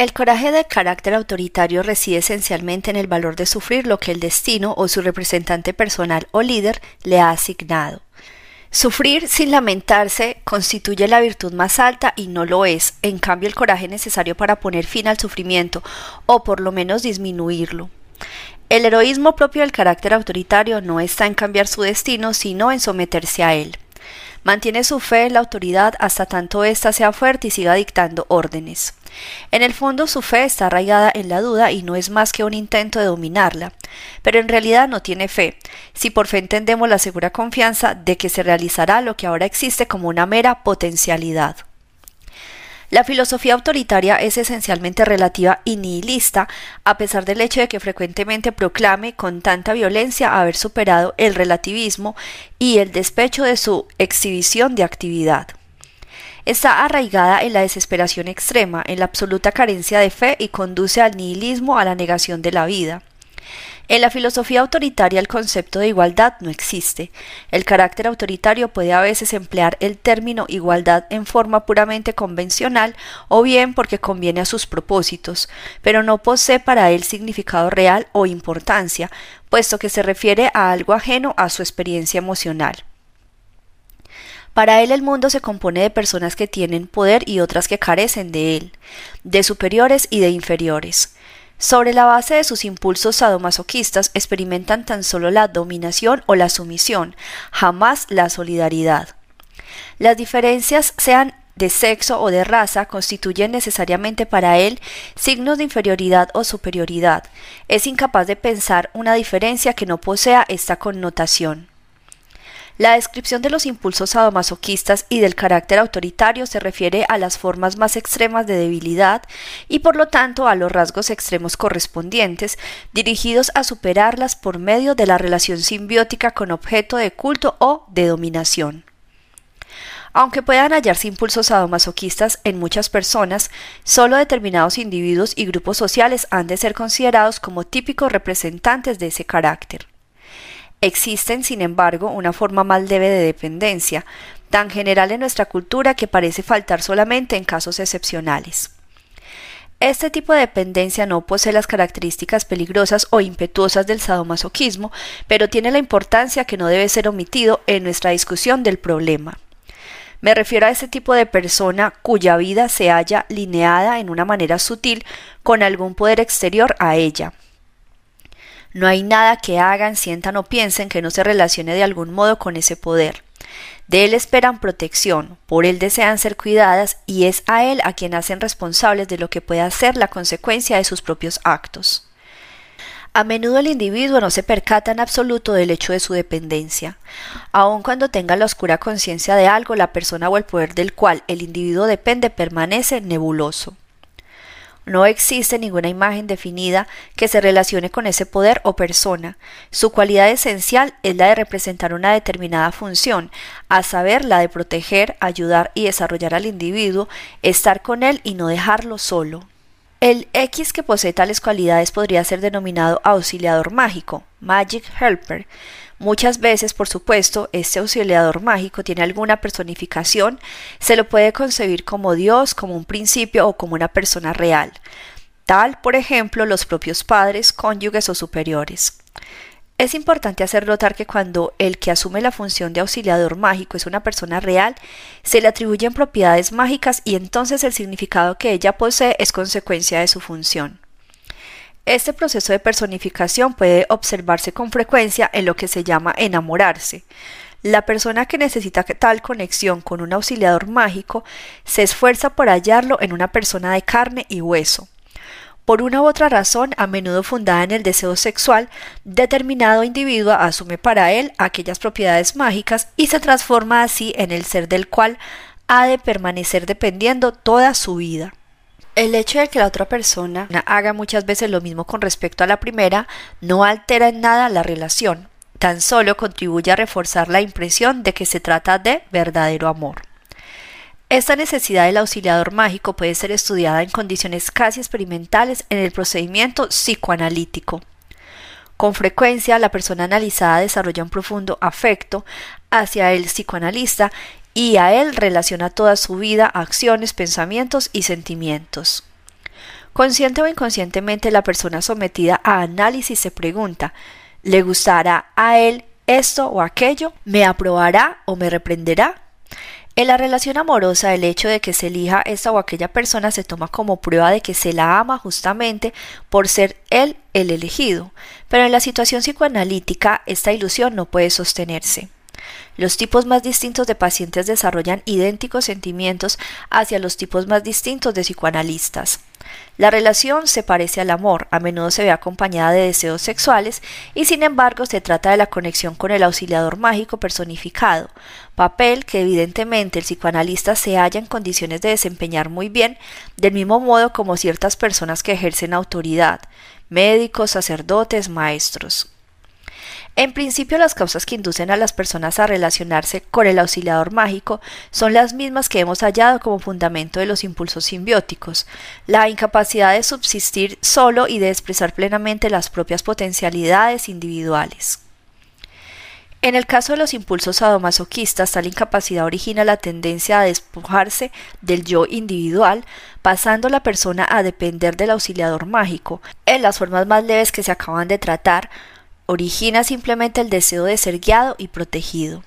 El coraje de carácter autoritario reside esencialmente en el valor de sufrir lo que el destino o su representante personal o líder le ha asignado. Sufrir sin lamentarse constituye la virtud más alta y no lo es, en cambio el coraje necesario para poner fin al sufrimiento o por lo menos disminuirlo. El heroísmo propio del carácter autoritario no está en cambiar su destino, sino en someterse a él. Mantiene su fe en la autoridad hasta tanto ésta sea fuerte y siga dictando órdenes. En el fondo su fe está arraigada en la duda y no es más que un intento de dominarla, pero en realidad no tiene fe, si por fe entendemos la segura confianza de que se realizará lo que ahora existe como una mera potencialidad. La filosofía autoritaria es esencialmente relativa y nihilista, a pesar del hecho de que frecuentemente proclame con tanta violencia haber superado el relativismo y el despecho de su exhibición de actividad está arraigada en la desesperación extrema, en la absoluta carencia de fe y conduce al nihilismo, a la negación de la vida. En la filosofía autoritaria el concepto de igualdad no existe. El carácter autoritario puede a veces emplear el término igualdad en forma puramente convencional o bien porque conviene a sus propósitos, pero no posee para él significado real o importancia, puesto que se refiere a algo ajeno a su experiencia emocional. Para él el mundo se compone de personas que tienen poder y otras que carecen de él, de superiores y de inferiores. Sobre la base de sus impulsos sadomasoquistas experimentan tan solo la dominación o la sumisión, jamás la solidaridad. Las diferencias, sean de sexo o de raza, constituyen necesariamente para él signos de inferioridad o superioridad. Es incapaz de pensar una diferencia que no posea esta connotación. La descripción de los impulsos sadomasoquistas y del carácter autoritario se refiere a las formas más extremas de debilidad y por lo tanto a los rasgos extremos correspondientes, dirigidos a superarlas por medio de la relación simbiótica con objeto de culto o de dominación. Aunque puedan hallarse impulsos sadomasoquistas en muchas personas, solo determinados individuos y grupos sociales han de ser considerados como típicos representantes de ese carácter. Existen, sin embargo, una forma más leve de dependencia, tan general en nuestra cultura que parece faltar solamente en casos excepcionales. Este tipo de dependencia no posee las características peligrosas o impetuosas del sadomasoquismo, pero tiene la importancia que no debe ser omitido en nuestra discusión del problema. Me refiero a ese tipo de persona cuya vida se halla lineada en una manera sutil con algún poder exterior a ella, no hay nada que hagan, sientan o piensen que no se relacione de algún modo con ese poder. De él esperan protección, por él desean ser cuidadas y es a él a quien hacen responsables de lo que pueda ser la consecuencia de sus propios actos. A menudo el individuo no se percata en absoluto del hecho de su dependencia. Aun cuando tenga la oscura conciencia de algo, la persona o el poder del cual el individuo depende permanece nebuloso. No existe ninguna imagen definida que se relacione con ese poder o persona. Su cualidad esencial es la de representar una determinada función, a saber, la de proteger, ayudar y desarrollar al individuo, estar con él y no dejarlo solo. El X que posee tales cualidades podría ser denominado auxiliador mágico, Magic Helper, Muchas veces, por supuesto, este auxiliador mágico tiene alguna personificación, se lo puede concebir como Dios, como un principio o como una persona real, tal, por ejemplo, los propios padres, cónyuges o superiores. Es importante hacer notar que cuando el que asume la función de auxiliador mágico es una persona real, se le atribuyen propiedades mágicas y entonces el significado que ella posee es consecuencia de su función. Este proceso de personificación puede observarse con frecuencia en lo que se llama enamorarse. La persona que necesita tal conexión con un auxiliador mágico se esfuerza por hallarlo en una persona de carne y hueso. Por una u otra razón, a menudo fundada en el deseo sexual, determinado individuo asume para él aquellas propiedades mágicas y se transforma así en el ser del cual ha de permanecer dependiendo toda su vida. El hecho de que la otra persona haga muchas veces lo mismo con respecto a la primera no altera en nada la relación, tan solo contribuye a reforzar la impresión de que se trata de verdadero amor. Esta necesidad del auxiliador mágico puede ser estudiada en condiciones casi experimentales en el procedimiento psicoanalítico. Con frecuencia, la persona analizada desarrolla un profundo afecto hacia el psicoanalista y a él relaciona toda su vida, acciones, pensamientos y sentimientos. Consciente o inconscientemente la persona sometida a análisis se pregunta ¿le gustará a él esto o aquello? ¿Me aprobará o me reprenderá? En la relación amorosa, el hecho de que se elija esta o aquella persona se toma como prueba de que se la ama justamente por ser él el elegido, pero en la situación psicoanalítica esta ilusión no puede sostenerse. Los tipos más distintos de pacientes desarrollan idénticos sentimientos hacia los tipos más distintos de psicoanalistas. La relación se parece al amor, a menudo se ve acompañada de deseos sexuales y sin embargo se trata de la conexión con el auxiliador mágico personificado, papel que evidentemente el psicoanalista se halla en condiciones de desempeñar muy bien, del mismo modo como ciertas personas que ejercen autoridad, médicos, sacerdotes, maestros. En principio, las causas que inducen a las personas a relacionarse con el auxiliador mágico son las mismas que hemos hallado como fundamento de los impulsos simbióticos, la incapacidad de subsistir solo y de expresar plenamente las propias potencialidades individuales. En el caso de los impulsos sadomasoquistas, tal incapacidad origina la tendencia a despojarse del yo individual, pasando la persona a depender del auxiliador mágico. En las formas más leves que se acaban de tratar, origina simplemente el deseo de ser guiado y protegido.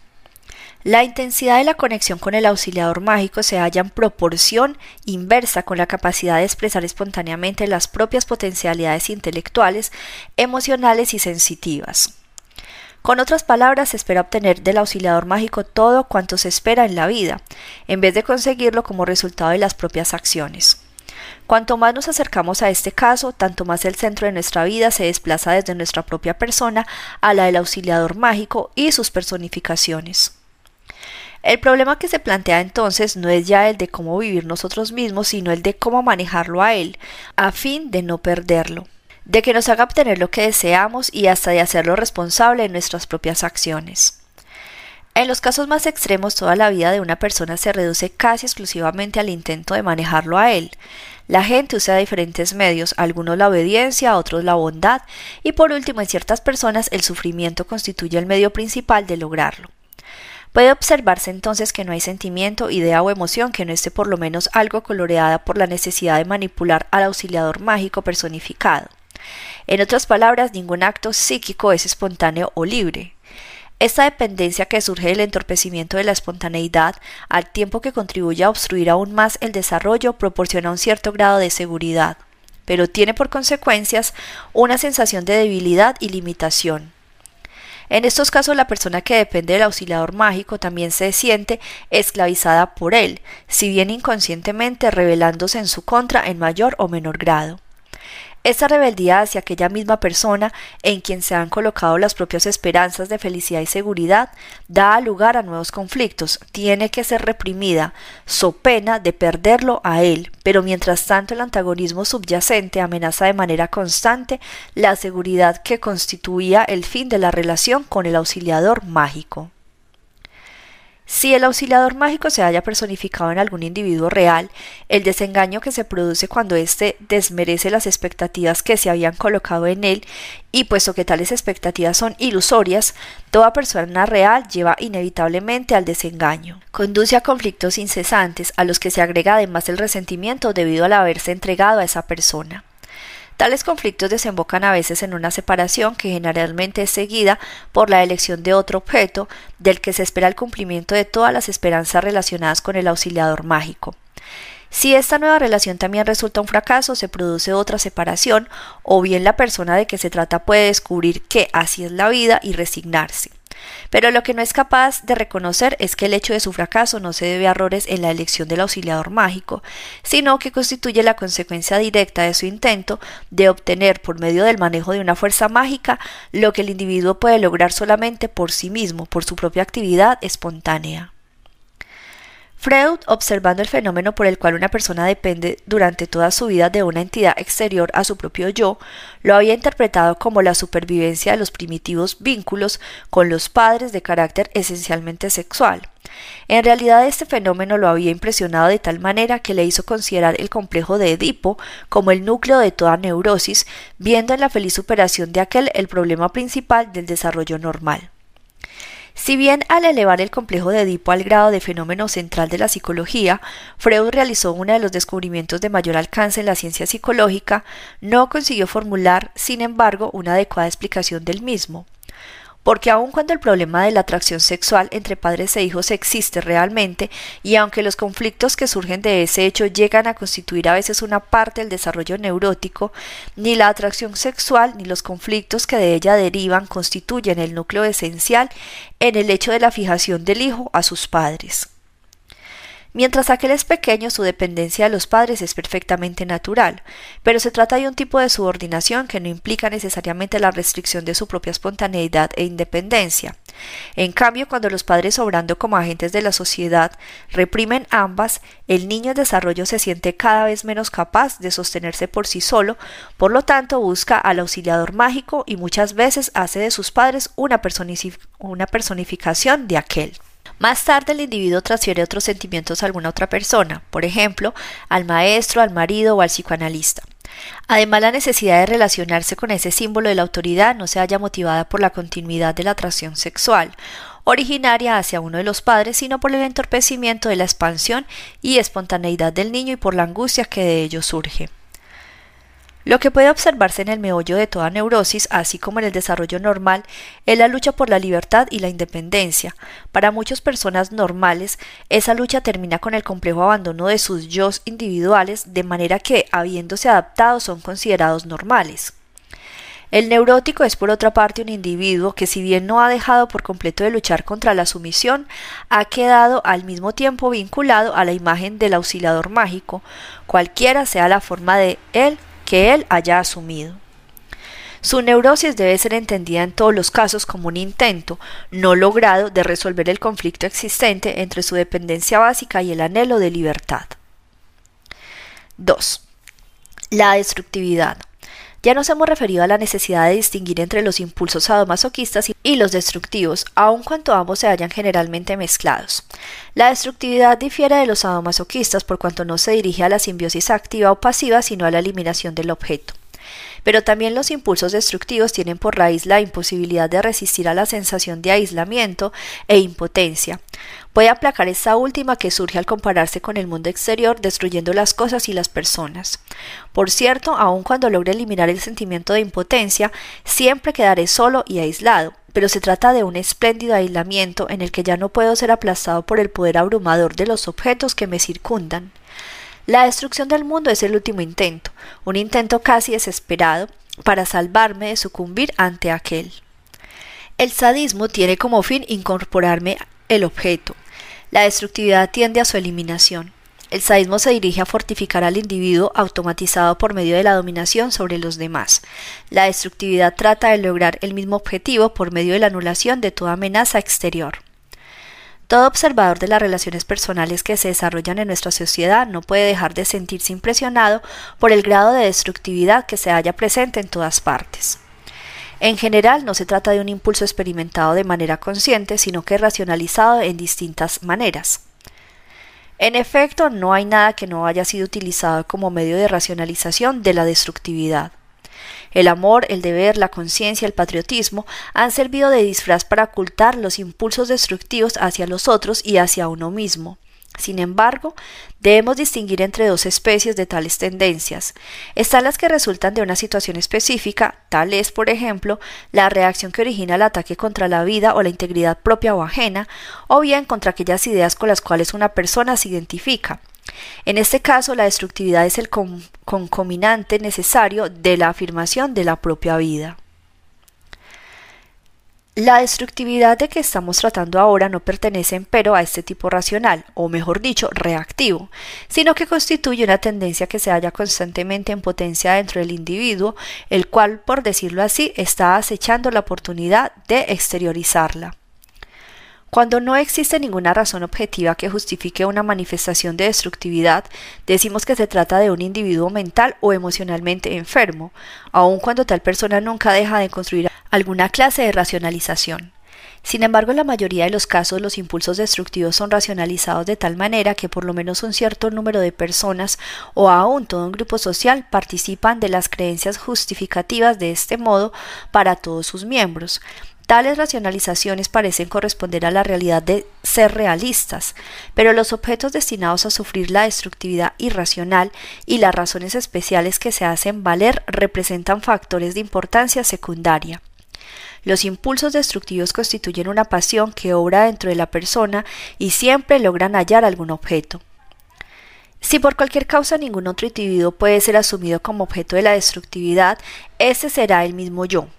La intensidad de la conexión con el auxiliador mágico se halla en proporción inversa con la capacidad de expresar espontáneamente las propias potencialidades intelectuales, emocionales y sensitivas. Con otras palabras, se espera obtener del auxiliador mágico todo cuanto se espera en la vida, en vez de conseguirlo como resultado de las propias acciones. Cuanto más nos acercamos a este caso, tanto más el centro de nuestra vida se desplaza desde nuestra propia persona a la del auxiliador mágico y sus personificaciones. El problema que se plantea entonces no es ya el de cómo vivir nosotros mismos, sino el de cómo manejarlo a él, a fin de no perderlo, de que nos haga obtener lo que deseamos y hasta de hacerlo responsable de nuestras propias acciones. En los casos más extremos, toda la vida de una persona se reduce casi exclusivamente al intento de manejarlo a él. La gente usa diferentes medios, algunos la obediencia, otros la bondad, y por último, en ciertas personas, el sufrimiento constituye el medio principal de lograrlo. Puede observarse entonces que no hay sentimiento, idea o emoción que no esté por lo menos algo coloreada por la necesidad de manipular al auxiliador mágico personificado. En otras palabras, ningún acto psíquico es espontáneo o libre. Esta dependencia que surge del entorpecimiento de la espontaneidad, al tiempo que contribuye a obstruir aún más el desarrollo, proporciona un cierto grado de seguridad, pero tiene por consecuencias una sensación de debilidad y limitación. En estos casos la persona que depende del auxiliador mágico también se siente esclavizada por él, si bien inconscientemente rebelándose en su contra en mayor o menor grado. Esta rebeldía hacia aquella misma persona en quien se han colocado las propias esperanzas de felicidad y seguridad da lugar a nuevos conflictos, tiene que ser reprimida, so pena de perderlo a él, pero mientras tanto el antagonismo subyacente amenaza de manera constante la seguridad que constituía el fin de la relación con el auxiliador mágico. Si el auxiliador mágico se haya personificado en algún individuo real, el desengaño que se produce cuando éste desmerece las expectativas que se habían colocado en él, y puesto que tales expectativas son ilusorias, toda persona real lleva inevitablemente al desengaño. Conduce a conflictos incesantes, a los que se agrega además el resentimiento debido al haberse entregado a esa persona. Tales conflictos desembocan a veces en una separación que generalmente es seguida por la elección de otro objeto del que se espera el cumplimiento de todas las esperanzas relacionadas con el auxiliador mágico. Si esta nueva relación también resulta un fracaso, se produce otra separación, o bien la persona de que se trata puede descubrir que así es la vida y resignarse. Pero lo que no es capaz de reconocer es que el hecho de su fracaso no se debe a errores en la elección del auxiliador mágico, sino que constituye la consecuencia directa de su intento de obtener por medio del manejo de una fuerza mágica lo que el individuo puede lograr solamente por sí mismo, por su propia actividad espontánea. Freud, observando el fenómeno por el cual una persona depende durante toda su vida de una entidad exterior a su propio yo, lo había interpretado como la supervivencia de los primitivos vínculos con los padres de carácter esencialmente sexual. En realidad este fenómeno lo había impresionado de tal manera que le hizo considerar el complejo de Edipo como el núcleo de toda neurosis, viendo en la feliz superación de aquel el problema principal del desarrollo normal. Si bien al elevar el complejo de Edipo al grado de fenómeno central de la psicología, Freud realizó uno de los descubrimientos de mayor alcance en la ciencia psicológica, no consiguió formular, sin embargo, una adecuada explicación del mismo porque aun cuando el problema de la atracción sexual entre padres e hijos existe realmente, y aunque los conflictos que surgen de ese hecho llegan a constituir a veces una parte del desarrollo neurótico, ni la atracción sexual ni los conflictos que de ella derivan constituyen el núcleo esencial en el hecho de la fijación del hijo a sus padres. Mientras aquel es pequeño, su dependencia de los padres es perfectamente natural, pero se trata de un tipo de subordinación que no implica necesariamente la restricción de su propia espontaneidad e independencia. En cambio, cuando los padres obrando como agentes de la sociedad reprimen ambas, el niño en desarrollo se siente cada vez menos capaz de sostenerse por sí solo, por lo tanto busca al auxiliador mágico y muchas veces hace de sus padres una, personificación de aquel. Más tarde el individuo transfiere otros sentimientos a alguna otra persona, por ejemplo, al maestro, al marido o al psicoanalista. Además, la necesidad de relacionarse con ese símbolo de la autoridad no se haya motivada por la continuidad de la atracción sexual, originaria hacia uno de los padres, sino por el entorpecimiento de la expansión y espontaneidad del niño y por la angustia que de ello surge. Lo que puede observarse en el meollo de toda neurosis, así como en el desarrollo normal, es la lucha por la libertad y la independencia. Para muchas personas normales, esa lucha termina con el complejo abandono de sus yo individuales, de manera que, habiéndose adaptado, son considerados normales. El neurótico es por otra parte un individuo que si bien no ha dejado por completo de luchar contra la sumisión, ha quedado al mismo tiempo vinculado a la imagen del auxiliador mágico, cualquiera sea la forma de él que él haya asumido. Su neurosis debe ser entendida en todos los casos como un intento no logrado de resolver el conflicto existente entre su dependencia básica y el anhelo de libertad. 2. La destructividad. Ya nos hemos referido a la necesidad de distinguir entre los impulsos sadomasoquistas y los destructivos, aun cuando ambos se hallan generalmente mezclados. La destructividad difiere de los sadomasoquistas por cuanto no se dirige a la simbiosis activa o pasiva, sino a la eliminación del objeto. Pero también los impulsos destructivos tienen por raíz la imposibilidad de resistir a la sensación de aislamiento e impotencia. Puede aplacar esta última que surge al compararse con el mundo exterior, destruyendo las cosas y las personas. Por cierto, aun cuando logre eliminar el sentimiento de impotencia, siempre quedaré solo y aislado, pero se trata de un espléndido aislamiento en el que ya no puedo ser aplastado por el poder abrumador de los objetos que me circundan. La destrucción del mundo es el último intento, un intento casi desesperado para salvarme de sucumbir ante aquel. El sadismo tiene como fin incorporarme el objeto. La destructividad tiende a su eliminación. El sadismo se dirige a fortificar al individuo automatizado por medio de la dominación sobre los demás. La destructividad trata de lograr el mismo objetivo por medio de la anulación de toda amenaza exterior. Todo observador de las relaciones personales que se desarrollan en nuestra sociedad no puede dejar de sentirse impresionado por el grado de destructividad que se halla presente en todas partes. En general, no se trata de un impulso experimentado de manera consciente, sino que racionalizado en distintas maneras. En efecto, no hay nada que no haya sido utilizado como medio de racionalización de la destructividad. El amor, el deber, la conciencia, el patriotismo han servido de disfraz para ocultar los impulsos destructivos hacia los otros y hacia uno mismo. Sin embargo, debemos distinguir entre dos especies de tales tendencias. Están las que resultan de una situación específica, tal es, por ejemplo, la reacción que origina el ataque contra la vida o la integridad propia o ajena, o bien contra aquellas ideas con las cuales una persona se identifica, en este caso, la destructividad es el concominante necesario de la afirmación de la propia vida. La destructividad de que estamos tratando ahora no pertenece empero a este tipo racional, o mejor dicho, reactivo, sino que constituye una tendencia que se halla constantemente en potencia dentro del individuo, el cual, por decirlo así, está acechando la oportunidad de exteriorizarla. Cuando no existe ninguna razón objetiva que justifique una manifestación de destructividad, decimos que se trata de un individuo mental o emocionalmente enfermo, aun cuando tal persona nunca deja de construir alguna clase de racionalización. Sin embargo, en la mayoría de los casos los impulsos destructivos son racionalizados de tal manera que por lo menos un cierto número de personas o aún todo un grupo social participan de las creencias justificativas de este modo para todos sus miembros. Tales racionalizaciones parecen corresponder a la realidad de ser realistas, pero los objetos destinados a sufrir la destructividad irracional y las razones especiales que se hacen valer representan factores de importancia secundaria. Los impulsos destructivos constituyen una pasión que obra dentro de la persona y siempre logran hallar algún objeto. Si por cualquier causa ningún otro individuo puede ser asumido como objeto de la destructividad, ese será el mismo yo.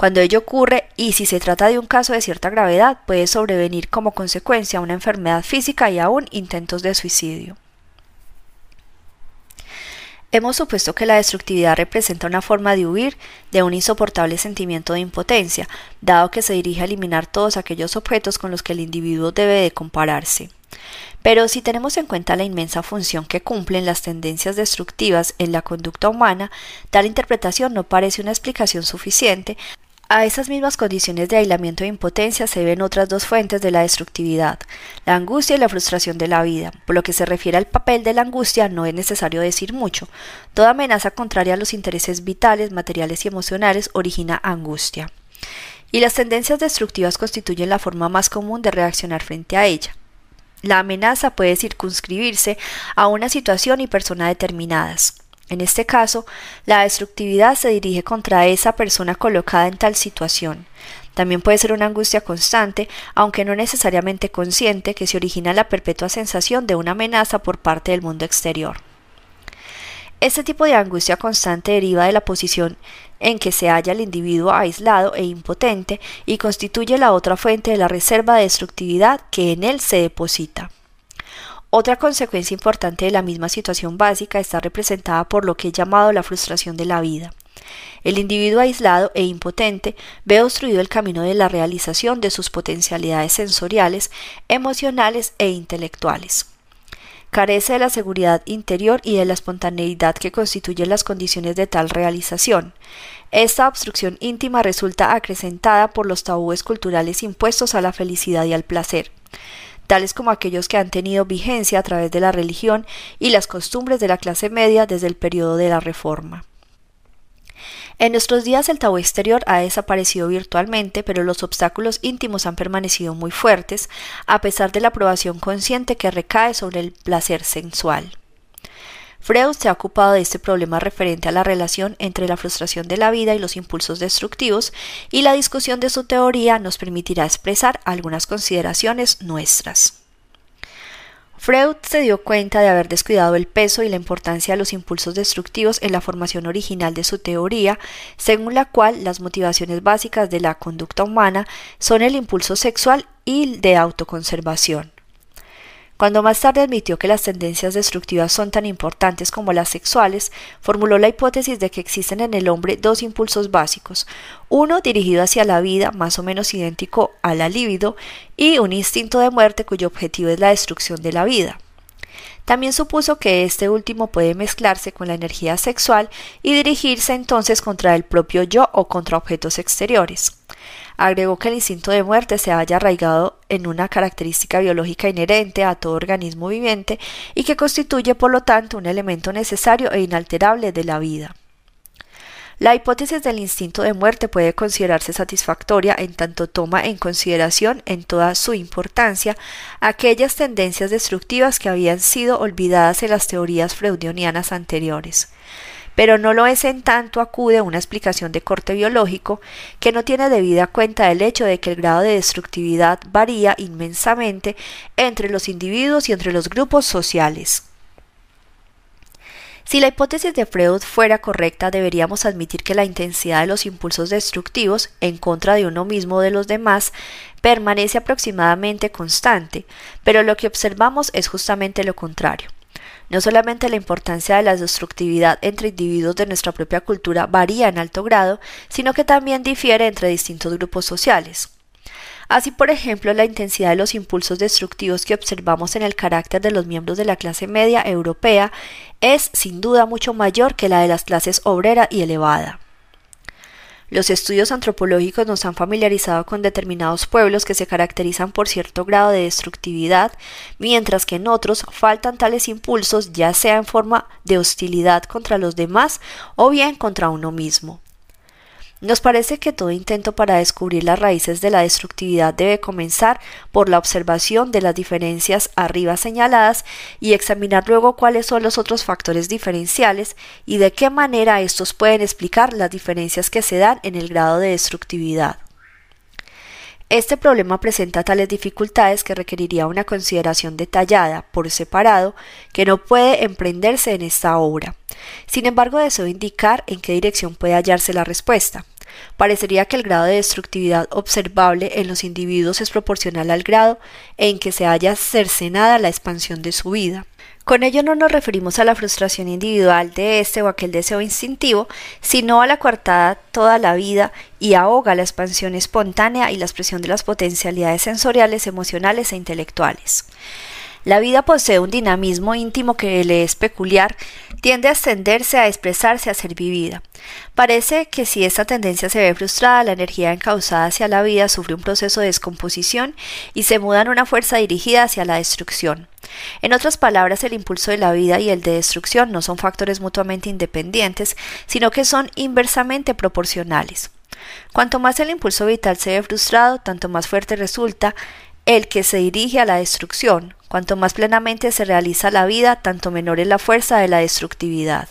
Cuando ello ocurre, y si se trata de un caso de cierta gravedad, puede sobrevenir como consecuencia una enfermedad física y aún intentos de suicidio. Hemos supuesto que la destructividad representa una forma de huir de un insoportable sentimiento de impotencia, dado que se dirige a eliminar todos aquellos objetos con los que el individuo debe de compararse. Pero si tenemos en cuenta la inmensa función que cumplen las tendencias destructivas en la conducta humana, tal interpretación no parece una explicación suficiente a esas mismas condiciones de aislamiento e impotencia se ven otras dos fuentes de la destructividad, la angustia y la frustración de la vida. Por lo que se refiere al papel de la angustia, no es necesario decir mucho. Toda amenaza contraria a los intereses vitales, materiales y emocionales origina angustia. Y las tendencias destructivas constituyen la forma más común de reaccionar frente a ella. La amenaza puede circunscribirse a una situación y persona determinadas. En este caso, la destructividad se dirige contra esa persona colocada en tal situación. También puede ser una angustia constante, aunque no necesariamente consciente, que se origina la perpetua sensación de una amenaza por parte del mundo exterior. Este tipo de angustia constante deriva de la posición en que se halla el individuo aislado e impotente y constituye la otra fuente de la reserva de destructividad que en él se deposita. Otra consecuencia importante de la misma situación básica está representada por lo que he llamado la frustración de la vida. El individuo aislado e impotente ve obstruido el camino de la realización de sus potencialidades sensoriales, emocionales e intelectuales. Carece de la seguridad interior y de la espontaneidad que constituyen las condiciones de tal realización. Esta obstrucción íntima resulta acrecentada por los tabúes culturales impuestos a la felicidad y al placer tales como aquellos que han tenido vigencia a través de la religión y las costumbres de la clase media desde el periodo de la Reforma. En nuestros días el tabú exterior ha desaparecido virtualmente, pero los obstáculos íntimos han permanecido muy fuertes, a pesar de la aprobación consciente que recae sobre el placer sensual. Freud se ha ocupado de este problema referente a la relación entre la frustración de la vida y los impulsos destructivos, y la discusión de su teoría nos permitirá expresar algunas consideraciones nuestras. Freud se dio cuenta de haber descuidado el peso y la importancia de los impulsos destructivos en la formación original de su teoría, según la cual las motivaciones básicas de la conducta humana son el impulso sexual y de autoconservación. Cuando más tarde admitió que las tendencias destructivas son tan importantes como las sexuales, formuló la hipótesis de que existen en el hombre dos impulsos básicos, uno dirigido hacia la vida, más o menos idéntico a la libido, y un instinto de muerte cuyo objetivo es la destrucción de la vida. También supuso que este último puede mezclarse con la energía sexual y dirigirse entonces contra el propio yo o contra objetos exteriores. Agregó que el instinto de muerte se haya arraigado en una característica biológica inherente a todo organismo viviente y que constituye por lo tanto un elemento necesario e inalterable de la vida. La hipótesis del instinto de muerte puede considerarse satisfactoria en tanto toma en consideración en toda su importancia aquellas tendencias destructivas que habían sido olvidadas en las teorías freudianianas anteriores pero no lo es en tanto acude a una explicación de corte biológico que no tiene debida cuenta del hecho de que el grado de destructividad varía inmensamente entre los individuos y entre los grupos sociales. Si la hipótesis de Freud fuera correcta, deberíamos admitir que la intensidad de los impulsos destructivos en contra de uno mismo o de los demás permanece aproximadamente constante, pero lo que observamos es justamente lo contrario. No solamente la importancia de la destructividad entre individuos de nuestra propia cultura varía en alto grado, sino que también difiere entre distintos grupos sociales. Así, por ejemplo, la intensidad de los impulsos destructivos que observamos en el carácter de los miembros de la clase media europea es sin duda mucho mayor que la de las clases obrera y elevada. Los estudios antropológicos nos han familiarizado con determinados pueblos que se caracterizan por cierto grado de destructividad, mientras que en otros faltan tales impulsos ya sea en forma de hostilidad contra los demás o bien contra uno mismo. Nos parece que todo intento para descubrir las raíces de la destructividad debe comenzar por la observación de las diferencias arriba señaladas y examinar luego cuáles son los otros factores diferenciales y de qué manera estos pueden explicar las diferencias que se dan en el grado de destructividad. Este problema presenta tales dificultades que requeriría una consideración detallada, por separado, que no puede emprenderse en esta obra. Sin embargo, deseo indicar en qué dirección puede hallarse la respuesta. Parecería que el grado de destructividad observable en los individuos es proporcional al grado en que se haya cercenada la expansión de su vida. Con ello no nos referimos a la frustración individual de este o aquel deseo instintivo, sino a la coartada toda la vida y ahoga la expansión espontánea y la expresión de las potencialidades sensoriales, emocionales e intelectuales. La vida posee un dinamismo íntimo que le es peculiar, tiende a extenderse, a expresarse, a ser vivida. Parece que si esta tendencia se ve frustrada, la energía encauzada hacia la vida sufre un proceso de descomposición y se muda en una fuerza dirigida hacia la destrucción. En otras palabras, el impulso de la vida y el de destrucción no son factores mutuamente independientes, sino que son inversamente proporcionales. Cuanto más el impulso vital se ve frustrado, tanto más fuerte resulta el que se dirige a la destrucción. Cuanto más plenamente se realiza la vida, tanto menor es la fuerza de la destructividad.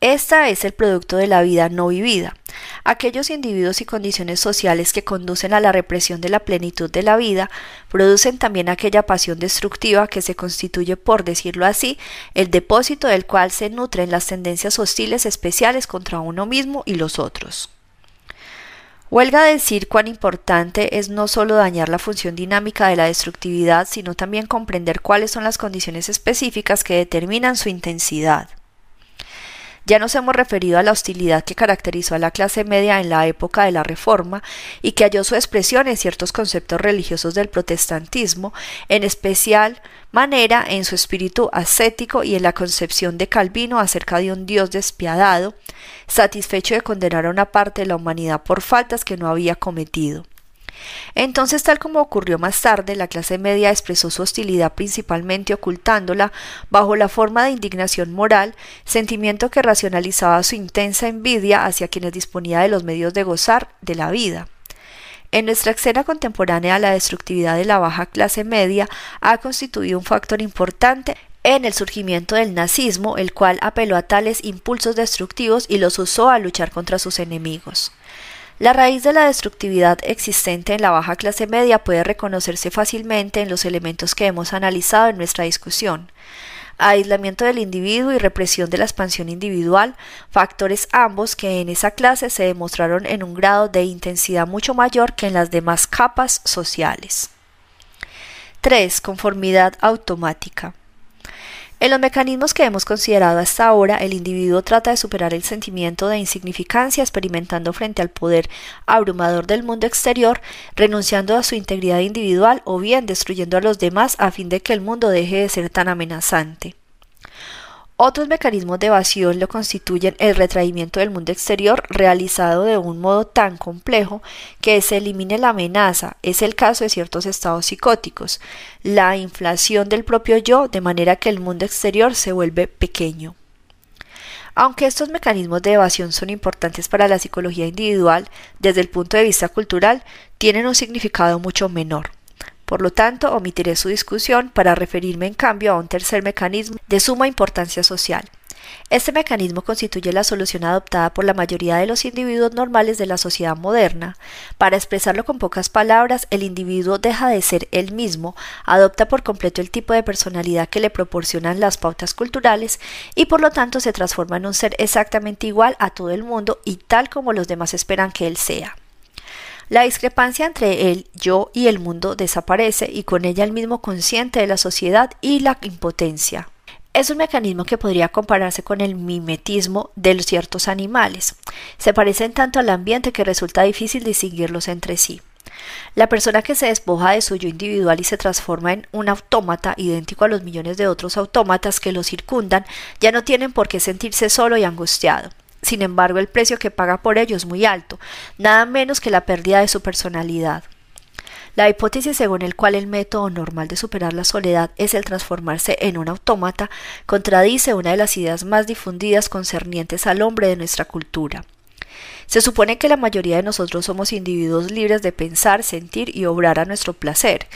Esta es el producto de la vida no vivida. Aquellos individuos y condiciones sociales que conducen a la represión de la plenitud de la vida producen también aquella pasión destructiva que se constituye, por decirlo así, el depósito del cual se nutren las tendencias hostiles especiales contra uno mismo y los otros. Huelga decir cuán importante es no solo dañar la función dinámica de la destructividad, sino también comprender cuáles son las condiciones específicas que determinan su intensidad. Ya nos hemos referido a la hostilidad que caracterizó a la clase media en la época de la Reforma y que halló su expresión en ciertos conceptos religiosos del protestantismo, en especial manera en su espíritu ascético y en la concepción de Calvino acerca de un Dios despiadado, satisfecho de condenar a una parte de la humanidad por faltas que no había cometido. Entonces, tal como ocurrió más tarde, la clase media expresó su hostilidad principalmente ocultándola bajo la forma de indignación moral, sentimiento que racionalizaba su intensa envidia hacia quienes disponía de los medios de gozar de la vida. En nuestra escena contemporánea, la destructividad de la baja clase media ha constituido un factor importante en el surgimiento del nazismo, el cual apeló a tales impulsos destructivos y los usó a luchar contra sus enemigos. La raíz de la destructividad existente en la baja clase media puede reconocerse fácilmente en los elementos que hemos analizado en nuestra discusión. Aislamiento del individuo y represión de la expansión individual, factores ambos que en esa clase se demostraron en un grado de intensidad mucho mayor que en las demás capas sociales. 3. Conformidad automática. En los mecanismos que hemos considerado hasta ahora, el individuo trata de superar el sentimiento de insignificancia experimentando frente al poder abrumador del mundo exterior, renunciando a su integridad individual o bien destruyendo a los demás a fin de que el mundo deje de ser tan amenazante. Otros mecanismos de evasión lo constituyen el retraimiento del mundo exterior realizado de un modo tan complejo que se elimine la amenaza. Es el caso de ciertos estados psicóticos. La inflación del propio yo de manera que el mundo exterior se vuelve pequeño. Aunque estos mecanismos de evasión son importantes para la psicología individual, desde el punto de vista cultural, tienen un significado mucho menor. Por lo tanto, omitiré su discusión para referirme en cambio a un tercer mecanismo de suma importancia social. Este mecanismo constituye la solución adoptada por la mayoría de los individuos normales de la sociedad moderna. Para expresarlo con pocas palabras, el individuo deja de ser él mismo, adopta por completo el tipo de personalidad que le proporcionan las pautas culturales y por lo tanto se transforma en un ser exactamente igual a todo el mundo y tal como los demás esperan que él sea. La discrepancia entre el yo y el mundo desaparece y con ella el mismo consciente de la sociedad y la impotencia. Es un mecanismo que podría compararse con el mimetismo de ciertos animales. Se parecen tanto al ambiente que resulta difícil distinguirlos entre sí. La persona que se despoja de su yo individual y se transforma en un autómata idéntico a los millones de otros autómatas que lo circundan ya no tienen por qué sentirse solo y angustiado. Sin embargo, el precio que paga por ello es muy alto, nada menos que la pérdida de su personalidad. La hipótesis según el cual el método normal de superar la soledad es el transformarse en un autómata contradice una de las ideas más difundidas concernientes al hombre de nuestra cultura. Se supone que la mayoría de nosotros somos individuos libres de pensar, sentir y obrar a nuestro placer.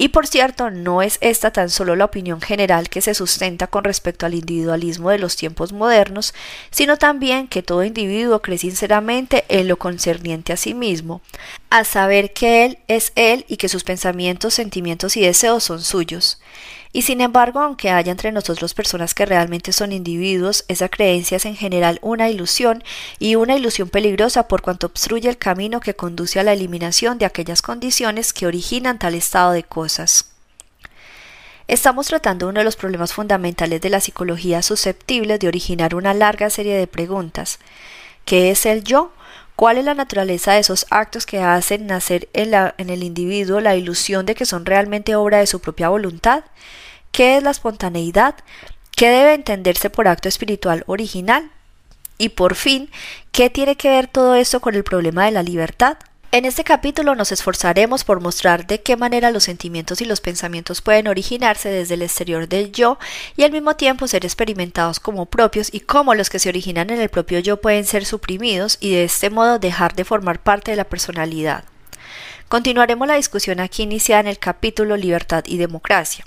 Y por cierto, no es esta tan solo la opinión general que se sustenta con respecto al individualismo de los tiempos modernos, sino también que todo individuo cree sinceramente en lo concerniente a sí mismo, a saber que él es él y que sus pensamientos, sentimientos y deseos son suyos. Y sin embargo, aunque haya entre nosotros personas que realmente son individuos, esa creencia es en general una ilusión y una ilusión peligrosa por cuanto obstruye el camino que conduce a la eliminación de aquellas condiciones que originan tal estado de cosas. Estamos tratando uno de los problemas fundamentales de la psicología susceptible de originar una larga serie de preguntas. ¿Qué es el yo? ¿Cuál es la naturaleza de esos actos que hacen nacer en, el individuo la ilusión de que son realmente obra de su propia voluntad? ¿Qué es la espontaneidad? ¿Qué debe entenderse por acto espiritual original? Y por fin, ¿qué tiene que ver todo esto con el problema de la libertad? En este capítulo nos esforzaremos por mostrar de qué manera los sentimientos y los pensamientos pueden originarse desde el exterior del yo y al mismo tiempo ser experimentados como propios y cómo los que se originan en el propio yo pueden ser suprimidos y de este modo dejar de formar parte de la personalidad. Continuaremos la discusión aquí iniciada en el capítulo Libertad y Democracia.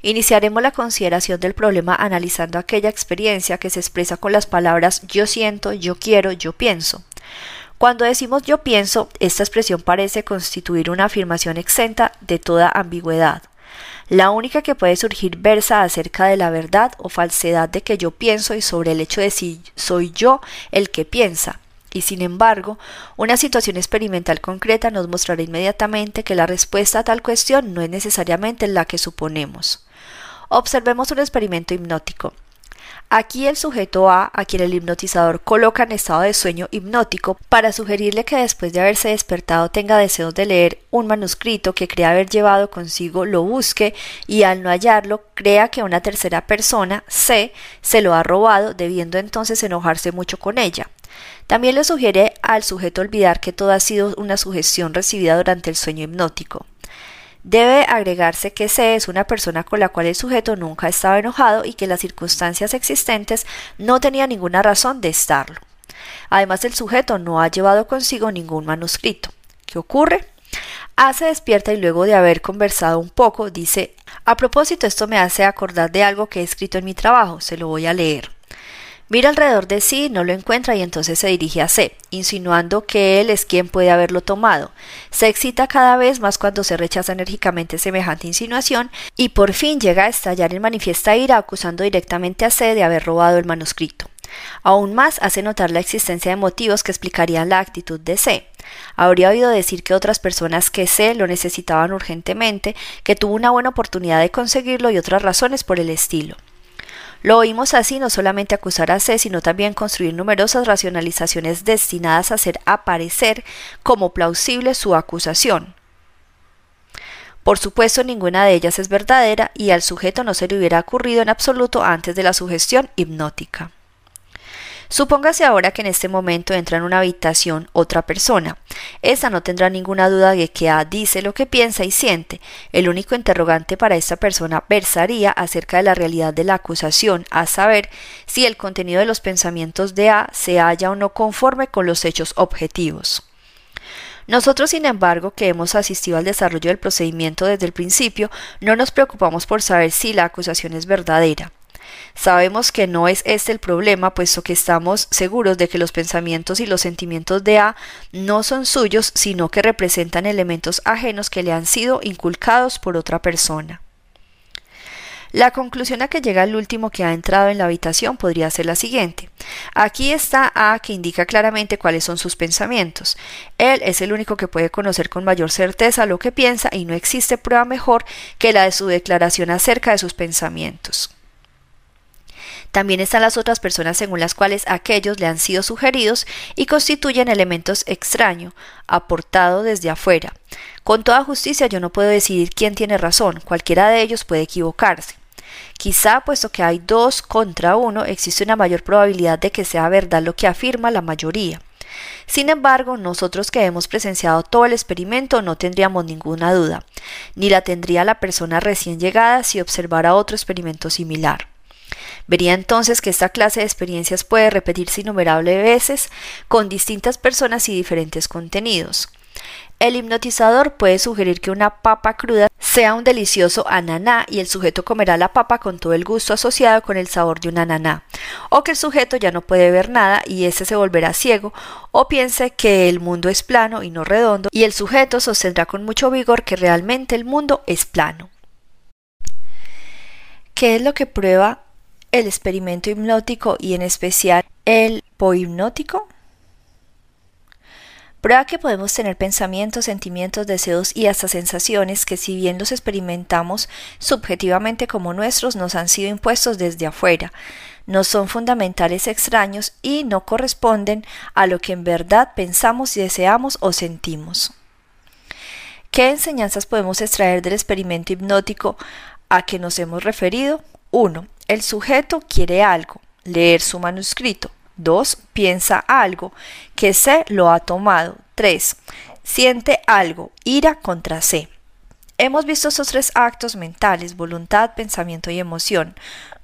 Iniciaremos la consideración del problema analizando aquella experiencia que se expresa con las palabras yo siento, yo quiero, yo pienso. Cuando decimos yo pienso, esta expresión parece constituir una afirmación exenta de toda ambigüedad. La única que puede surgir versa acerca de la verdad o falsedad de que yo pienso y sobre el hecho de si soy yo el que piensa. Y sin embargo, una situación experimental concreta nos mostrará inmediatamente que la respuesta a tal cuestión no es necesariamente la que suponemos. Observemos un experimento hipnótico. Aquí el sujeto A, a quien el hipnotizador coloca en estado de sueño hipnótico para sugerirle que después de haberse despertado tenga deseos de leer un manuscrito que cree haber llevado consigo, lo busque y al no hallarlo crea que una tercera persona, C, se lo ha robado, debiendo entonces enojarse mucho con ella. También le sugiere al sujeto olvidar que todo ha sido una sugestión recibida durante el sueño hipnótico. Debe agregarse que C es una persona con la cual el sujeto nunca ha estado enojado y que las circunstancias existentes no tenía ninguna razón de estarlo. Además, el sujeto no ha llevado consigo ningún manuscrito. ¿Qué ocurre? A se despierta y luego de haber conversado un poco dice, a propósito, esto me hace acordar de algo que he escrito en mi trabajo, se lo voy a leer. Mira alrededor de sí, no lo encuentra y entonces se dirige a C, insinuando que él es quien puede haberlo tomado. Se excita cada vez más cuando se rechaza enérgicamente semejante insinuación y por fin llega a estallar en manifiesta ira acusando directamente a C de haber robado el manuscrito. Aún más hace notar la existencia de motivos que explicarían la actitud de C. Habría oído decir que otras personas que C lo necesitaban urgentemente, que tuvo una buena oportunidad de conseguirlo y otras razones por el estilo. Lo oímos así no solamente acusar a C, sino también construir numerosas racionalizaciones destinadas a hacer aparecer como plausible su acusación. Por supuesto, ninguna de ellas es verdadera y al sujeto no se le hubiera ocurrido en absoluto antes de la sugestión hipnótica. Supóngase ahora que en este momento entra en una habitación otra persona. Esta no tendrá ninguna duda de que A dice lo que piensa y siente. El único interrogante para esta persona versaría acerca de la realidad de la acusación, a saber si el contenido de los pensamientos de A se halla o no conforme con los hechos objetivos. Nosotros, sin embargo, que hemos asistido al desarrollo del procedimiento desde el principio, no nos preocupamos por saber si la acusación es verdadera. Sabemos que no es este el problema, puesto que estamos seguros de que los pensamientos y los sentimientos de A no son suyos, sino que representan elementos ajenos que le han sido inculcados por otra persona. La conclusión a que llega el último que ha entrado en la habitación podría ser la siguiente. Aquí está A que indica claramente cuáles son sus pensamientos. Él es el único que puede conocer con mayor certeza lo que piensa y no existe prueba mejor que la de su declaración acerca de sus pensamientos. También están las otras personas según las cuales aquellos le han sido sugeridos y constituyen elementos extraños, aportado desde afuera. Con toda justicia yo no puedo decidir quién tiene razón, cualquiera de ellos puede equivocarse. Quizá, puesto que hay dos contra uno, existe una mayor probabilidad de que sea verdad lo que afirma la mayoría. Sin embargo, nosotros que hemos presenciado todo el experimento no tendríamos ninguna duda, ni la tendría la persona recién llegada si observara otro experimento similar. Vería entonces que esta clase de experiencias puede repetirse innumerables veces con distintas personas y diferentes contenidos. El hipnotizador puede sugerir que una papa cruda sea un delicioso ananá y el sujeto comerá la papa con todo el gusto asociado con el sabor de un ananá, o que el sujeto ya no puede ver nada y éste se volverá ciego, o piense que el mundo es plano y no redondo, y el sujeto sostendrá con mucho vigor que realmente el mundo es plano. ¿Qué es lo que prueba el experimento hipnótico y en especial el pohipnótico? Prueba que podemos tener pensamientos, sentimientos, deseos y hasta sensaciones que si bien los experimentamos subjetivamente como nuestros, nos han sido impuestos desde afuera, no son fundamentales extraños y no corresponden a lo que en verdad pensamos y deseamos o sentimos. ¿Qué enseñanzas podemos extraer del experimento hipnótico a que nos hemos referido? 1. El sujeto quiere algo, leer su manuscrito. 2. Piensa algo, que C lo ha tomado. 3. Siente algo, ira contra C. Hemos visto estos tres actos mentales, voluntad, pensamiento y emoción.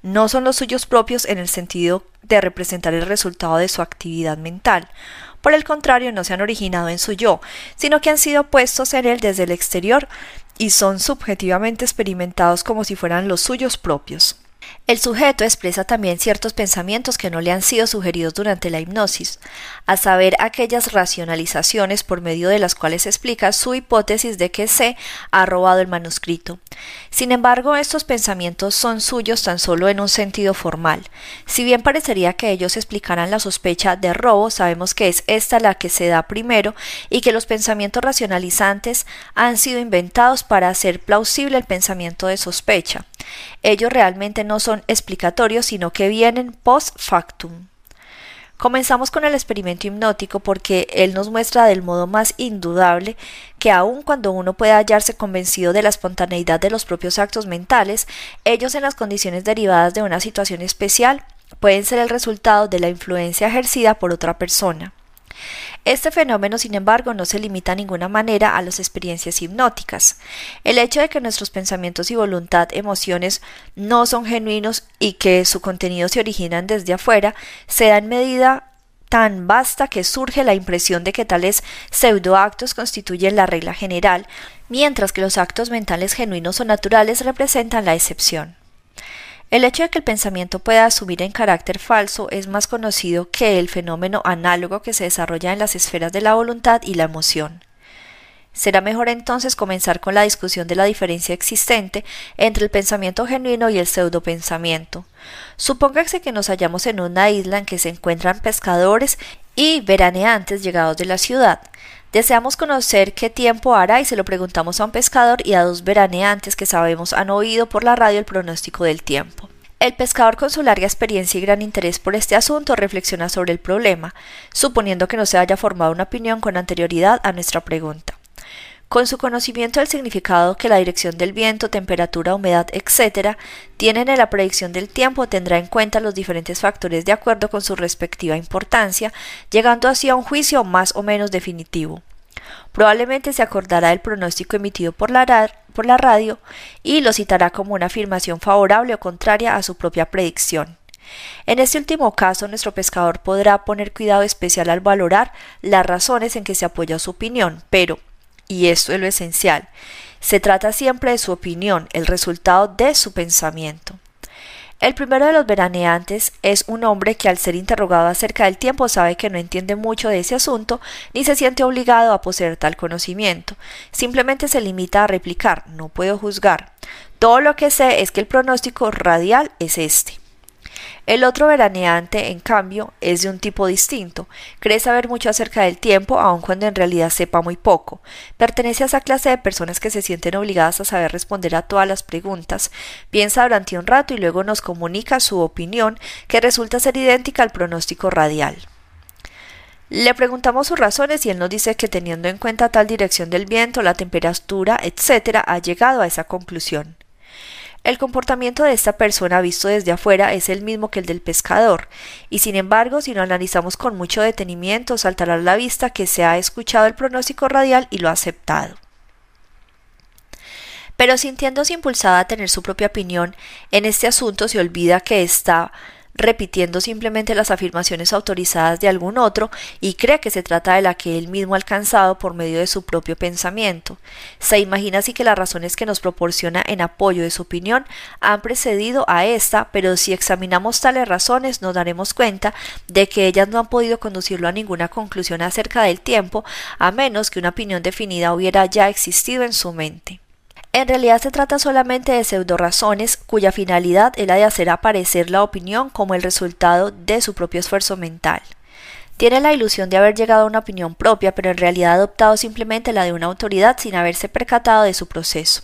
No son los suyos propios en el sentido de representar el resultado de su actividad mental. Por el contrario, no se han originado en su yo, sino que han sido puestos en él desde el exterior y son subjetivamente experimentados como si fueran los suyos propios. El sujeto expresa también ciertos pensamientos que no le han sido sugeridos durante la hipnosis, a saber aquellas racionalizaciones por medio de las cuales explica su hipótesis de que C ha robado el manuscrito. Sin embargo, estos pensamientos son suyos tan solo en un sentido formal. Si bien parecería que ellos explicaran la sospecha de robo, sabemos que es esta la que se da primero y que los pensamientos racionalizantes han sido inventados para hacer plausible el pensamiento de sospecha. Ellos realmente no son explicatorios, sino que vienen post factum. Comenzamos con el experimento hipnótico porque él nos muestra del modo más indudable que aun cuando uno puede hallarse convencido de la espontaneidad de los propios actos mentales, ellos en las condiciones derivadas de una situación especial pueden ser el resultado de la influencia ejercida por otra persona. Este fenómeno, sin embargo, no se limita de ninguna manera a las experiencias hipnóticas. El hecho de que nuestros pensamientos y voluntad, emociones no son genuinos y que su contenido se originan desde afuera, se da en medida tan vasta que surge la impresión de que tales pseudoactos constituyen la regla general, mientras que los actos mentales genuinos o naturales representan la excepción. El hecho de que el pensamiento pueda asumir en carácter falso es más conocido que el fenómeno análogo que se desarrolla en las esferas de la voluntad y la emoción. Será mejor entonces comenzar con la discusión de la diferencia existente entre el pensamiento genuino y el pseudopensamiento. Supóngase que nos hallamos en una isla en que se encuentran pescadores y veraneantes llegados de la ciudad. Deseamos conocer qué tiempo hará y se lo preguntamos a un pescador y a dos veraneantes que sabemos han oído por la radio el pronóstico del tiempo. El pescador con su larga experiencia y gran interés por este asunto reflexiona sobre el problema, suponiendo que no se haya formado una opinión con anterioridad a nuestra pregunta. Con su conocimiento del significado que la dirección del viento, temperatura, humedad, etc., tienen en la predicción del tiempo, tendrá en cuenta los diferentes factores de acuerdo con su respectiva importancia, llegando así a un juicio más o menos definitivo. Probablemente se acordará del pronóstico emitido por la, por la radio y lo citará como una afirmación favorable o contraria a su propia predicción. En este último caso, nuestro pescador podrá poner cuidado especial al valorar las razones en que se apoya su opinión, pero y esto es lo esencial. Se trata siempre de su opinión, el resultado de su pensamiento. El primero de los veraneantes es un hombre que al ser interrogado acerca del tiempo sabe que no entiende mucho de ese asunto ni se siente obligado a poseer tal conocimiento. Simplemente se limita a replicar, no puedo juzgar. Todo lo que sé es que el pronóstico radial es este. El otro veraneante, en cambio, es de un tipo distinto. Cree saber mucho acerca del tiempo, aun cuando en realidad sepa muy poco. Pertenece a esa clase de personas que se sienten obligadas a saber responder a todas las preguntas. Piensa durante un rato y luego nos comunica su opinión, que resulta ser idéntica al pronóstico radial. Le preguntamos sus razones y él nos dice que teniendo en cuenta tal dirección del viento, la temperatura, etc., ha llegado a esa conclusión. El comportamiento de esta persona visto desde afuera es el mismo que el del pescador, y sin embargo, si lo analizamos con mucho detenimiento, saltará a la vista que se ha escuchado el pronóstico radial y lo ha aceptado. Pero sintiéndose impulsada a tener su propia opinión en este asunto, se olvida que está repitiendo simplemente las afirmaciones autorizadas de algún otro y cree que se trata de la que él mismo ha alcanzado por medio de su propio pensamiento. Se imagina así que las razones que nos proporciona en apoyo de su opinión han precedido a esta, pero si examinamos tales razones nos daremos cuenta de que ellas no han podido conducirlo a ninguna conclusión acerca del tiempo, a menos que una opinión definida hubiera ya existido en su mente. En realidad se trata solamente de pseudorazones cuya finalidad es la de hacer aparecer la opinión como el resultado de su propio esfuerzo mental. Tiene la ilusión de haber llegado a una opinión propia, pero en realidad ha adoptado simplemente la de una autoridad sin haberse percatado de su proceso.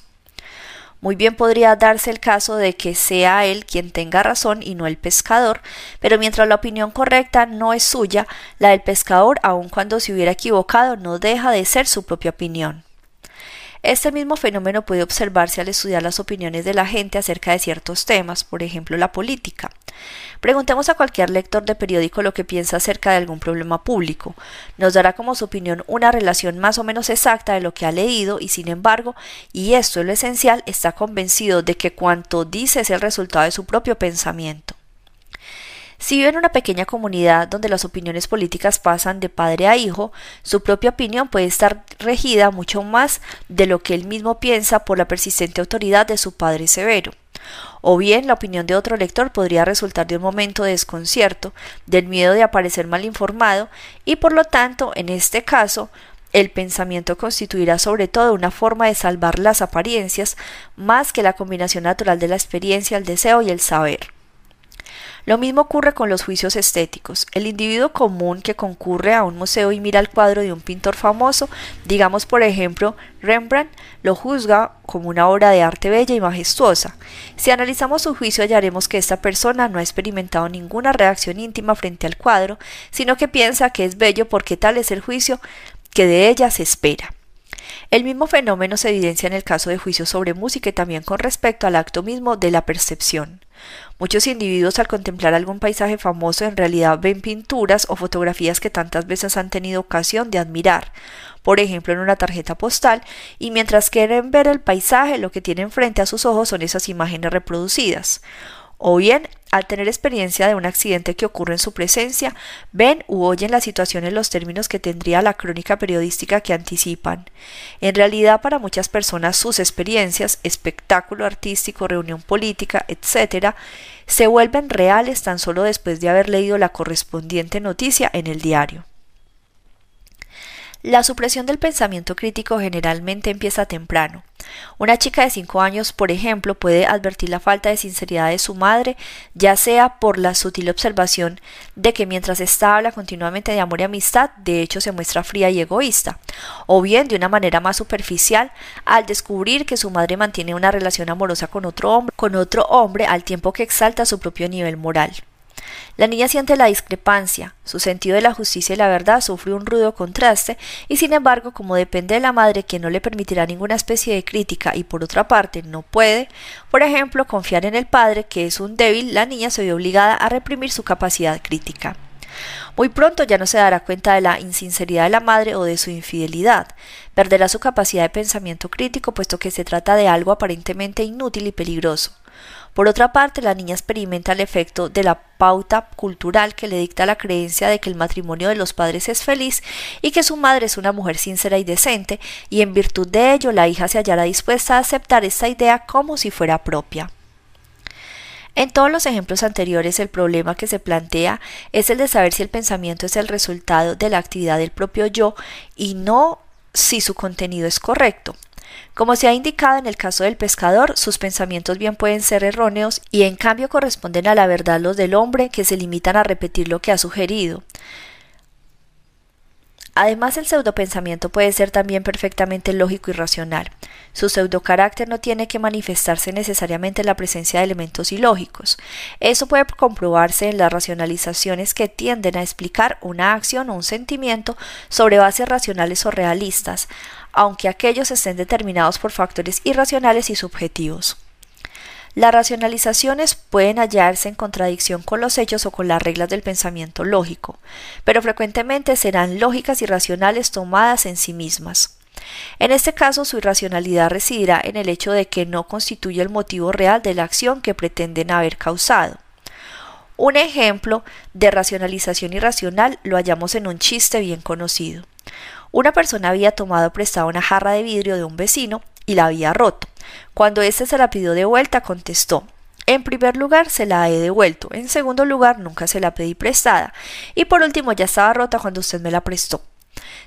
Muy bien podría darse el caso de que sea él quien tenga razón y no el pescador, pero mientras la opinión correcta no es suya, la del pescador, aun cuando se hubiera equivocado, no deja de ser su propia opinión. Este mismo fenómeno puede observarse al estudiar las opiniones de la gente acerca de ciertos temas, por ejemplo la política. Preguntemos a cualquier lector de periódico lo que piensa acerca de algún problema público. Nos dará como su opinión una relación más o menos exacta de lo que ha leído y sin embargo, y esto es lo esencial, está convencido de que cuanto dice es el resultado de su propio pensamiento. Si vive en una pequeña comunidad donde las opiniones políticas pasan de padre a hijo, su propia opinión puede estar regida mucho más de lo que él mismo piensa por la persistente autoridad de su padre severo. O bien la opinión de otro lector podría resultar de un momento de desconcierto, del miedo de aparecer mal informado, y por lo tanto, en este caso, el pensamiento constituirá sobre todo una forma de salvar las apariencias más que la combinación natural de la experiencia, el deseo y el saber. Lo mismo ocurre con los juicios estéticos. El individuo común que concurre a un museo y mira el cuadro de un pintor famoso, digamos por ejemplo Rembrandt, lo juzga como una obra de arte bella y majestuosa. Si analizamos su juicio hallaremos que esta persona no ha experimentado ninguna reacción íntima frente al cuadro, sino que piensa que es bello porque tal es el juicio que de ella se espera. El mismo fenómeno se evidencia en el caso de juicios sobre música y también con respecto al acto mismo de la percepción. Muchos individuos al contemplar algún paisaje famoso en realidad ven pinturas o fotografías que tantas veces han tenido ocasión de admirar, por ejemplo en una tarjeta postal, y mientras quieren ver el paisaje lo que tienen frente a sus ojos son esas imágenes reproducidas. O bien al tener experiencia de un accidente que ocurre en su presencia, ven u oyen la situación en los términos que tendría la crónica periodística que anticipan. En realidad, para muchas personas sus experiencias, espectáculo artístico, reunión política, etc., se vuelven reales tan solo después de haber leído la correspondiente noticia en el diario. La supresión del pensamiento crítico generalmente empieza temprano. Una chica de 5 años, por ejemplo, puede advertir la falta de sinceridad de su madre, ya sea por la sutil observación de que mientras ésta habla continuamente de amor y amistad, de hecho se muestra fría y egoísta, o bien de una manera más superficial al descubrir que su madre mantiene una relación amorosa con otro hombre, con otro hombre al tiempo que exalta su propio nivel moral. La niña siente la discrepancia, su sentido de la justicia y la verdad sufre un rudo contraste, y sin embargo, como depende de la madre que no le permitirá ninguna especie de crítica y por otra parte no puede, por ejemplo, confiar en el padre que es un débil, la niña se ve obligada a reprimir su capacidad crítica. Muy pronto ya no se dará cuenta de la insinceridad de la madre o de su infidelidad. Perderá su capacidad de pensamiento crítico puesto que se trata de algo aparentemente inútil y peligroso. Por otra parte, la niña experimenta el efecto de la pauta cultural que le dicta la creencia de que el matrimonio de los padres es feliz y que su madre es una mujer sincera y decente, y en virtud de ello la hija se hallará dispuesta a aceptar esta idea como si fuera propia. En todos los ejemplos anteriores el problema que se plantea es el de saber si el pensamiento es el resultado de la actividad del propio yo y no si su contenido es correcto. Como se ha indicado en el caso del pescador, sus pensamientos bien pueden ser erróneos y en cambio corresponden a la verdad los del hombre que se limitan a repetir lo que ha sugerido. Además, el pseudopensamiento puede ser también perfectamente lógico y racional. Su pseudocarácter no tiene que manifestarse necesariamente en la presencia de elementos ilógicos. Eso puede comprobarse en las racionalizaciones que tienden a explicar una acción o un sentimiento sobre bases racionales o realistas, aunque aquellos estén determinados por factores irracionales y subjetivos. Las racionalizaciones pueden hallarse en contradicción con los hechos o con las reglas del pensamiento lógico, pero frecuentemente serán lógicas y racionales tomadas en sí mismas. En este caso, su irracionalidad residirá en el hecho de que no constituye el motivo real de la acción que pretenden haber causado. Un ejemplo de racionalización irracional lo hallamos en un chiste bien conocido. Una persona había tomado prestada una jarra de vidrio de un vecino y la había roto. Cuando éste se la pidió de vuelta, contestó en primer lugar, se la he devuelto. En segundo lugar, nunca se la pedí prestada. Y por último, ya estaba rota cuando usted me la prestó.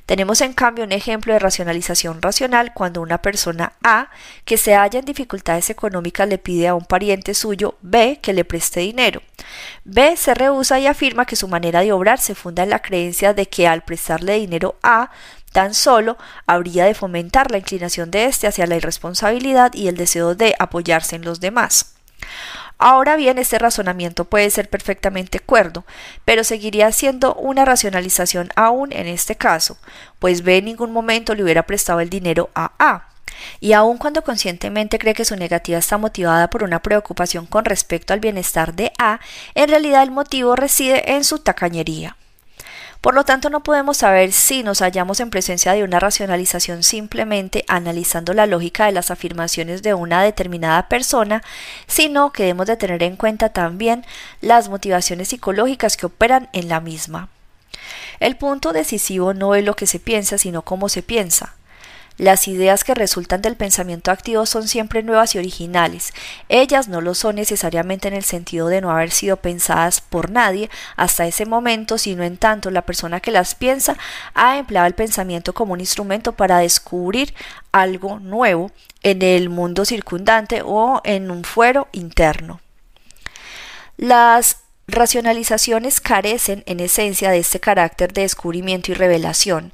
Tenemos en cambio un ejemplo de racionalización racional cuando una persona A que se halla en dificultades económicas le pide a un pariente suyo B que le preste dinero. B se rehúsa y afirma que su manera de obrar se funda en la creencia de que al prestarle dinero A tan solo habría de fomentar la inclinación de éste hacia la irresponsabilidad y el deseo de apoyarse en los demás. Ahora bien, este razonamiento puede ser perfectamente cuerdo, pero seguiría siendo una racionalización aún en este caso, pues B en ningún momento le hubiera prestado el dinero a A. Y aun cuando conscientemente cree que su negativa está motivada por una preocupación con respecto al bienestar de A, en realidad el motivo reside en su tacañería. Por lo tanto, no podemos saber si nos hallamos en presencia de una racionalización simplemente analizando la lógica de las afirmaciones de una determinada persona, sino que debemos de tener en cuenta también las motivaciones psicológicas que operan en la misma. El punto decisivo no es lo que se piensa, sino cómo se piensa. Las ideas que resultan del pensamiento activo son siempre nuevas y originales. Ellas no lo son necesariamente en el sentido de no haber sido pensadas por nadie hasta ese momento, sino en tanto la persona que las piensa ha empleado el pensamiento como un instrumento para descubrir algo nuevo en el mundo circundante o en un fuero interno. Las racionalizaciones carecen en esencia de este carácter de descubrimiento y revelación.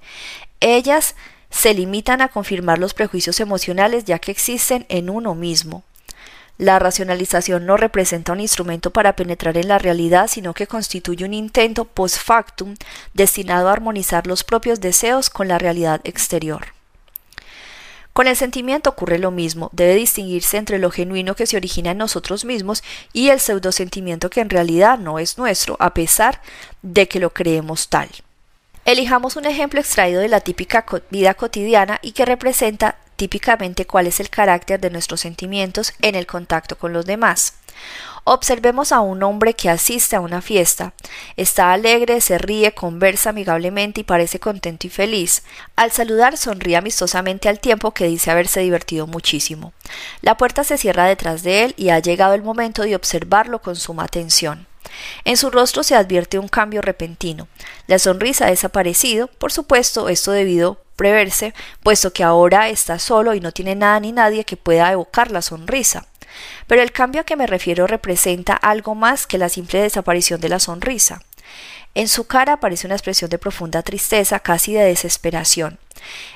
Ellas se limitan a confirmar los prejuicios emocionales ya que existen en uno mismo. La racionalización no representa un instrumento para penetrar en la realidad, sino que constituye un intento post factum destinado a armonizar los propios deseos con la realidad exterior. Con el sentimiento ocurre lo mismo, debe distinguirse entre lo genuino que se origina en nosotros mismos y el pseudosentimiento que en realidad no es nuestro, a pesar de que lo creemos tal. Elijamos un ejemplo extraído de la típica vida cotidiana y que representa típicamente cuál es el carácter de nuestros sentimientos en el contacto con los demás. Observemos a un hombre que asiste a una fiesta. Está alegre, se ríe, conversa amigablemente y parece contento y feliz. Al saludar sonríe amistosamente al tiempo que dice haberse divertido muchísimo. La puerta se cierra detrás de él y ha llegado el momento de observarlo con suma atención. En su rostro se advierte un cambio repentino. La sonrisa ha desaparecido, por supuesto, esto debido preverse, puesto que ahora está solo y no tiene nada ni nadie que pueda evocar la sonrisa. Pero el cambio a que me refiero representa algo más que la simple desaparición de la sonrisa. En su cara aparece una expresión de profunda tristeza, casi de desesperación.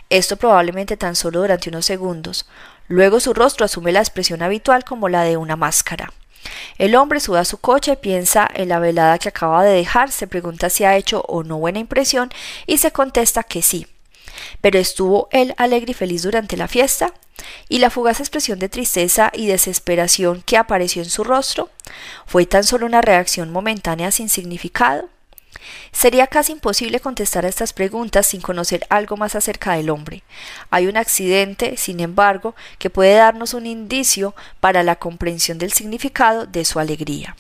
Esto probablemente tan solo durante unos segundos. Luego su rostro asume la expresión habitual como la de una máscara. El hombre sube a su coche, piensa en la velada que acaba de dejar, se pregunta si ha hecho o no buena impresión y se contesta que sí. Pero ¿estuvo él alegre y feliz durante la fiesta? ¿Y la fugaz expresión de tristeza y desesperación que apareció en su rostro? ¿Fue tan solo una reacción momentánea sin significado? Sería casi imposible contestar a estas preguntas sin conocer algo más acerca del hombre. Hay un accidente, sin embargo, que puede darnos un indicio para la comprensión del significado de su alegría.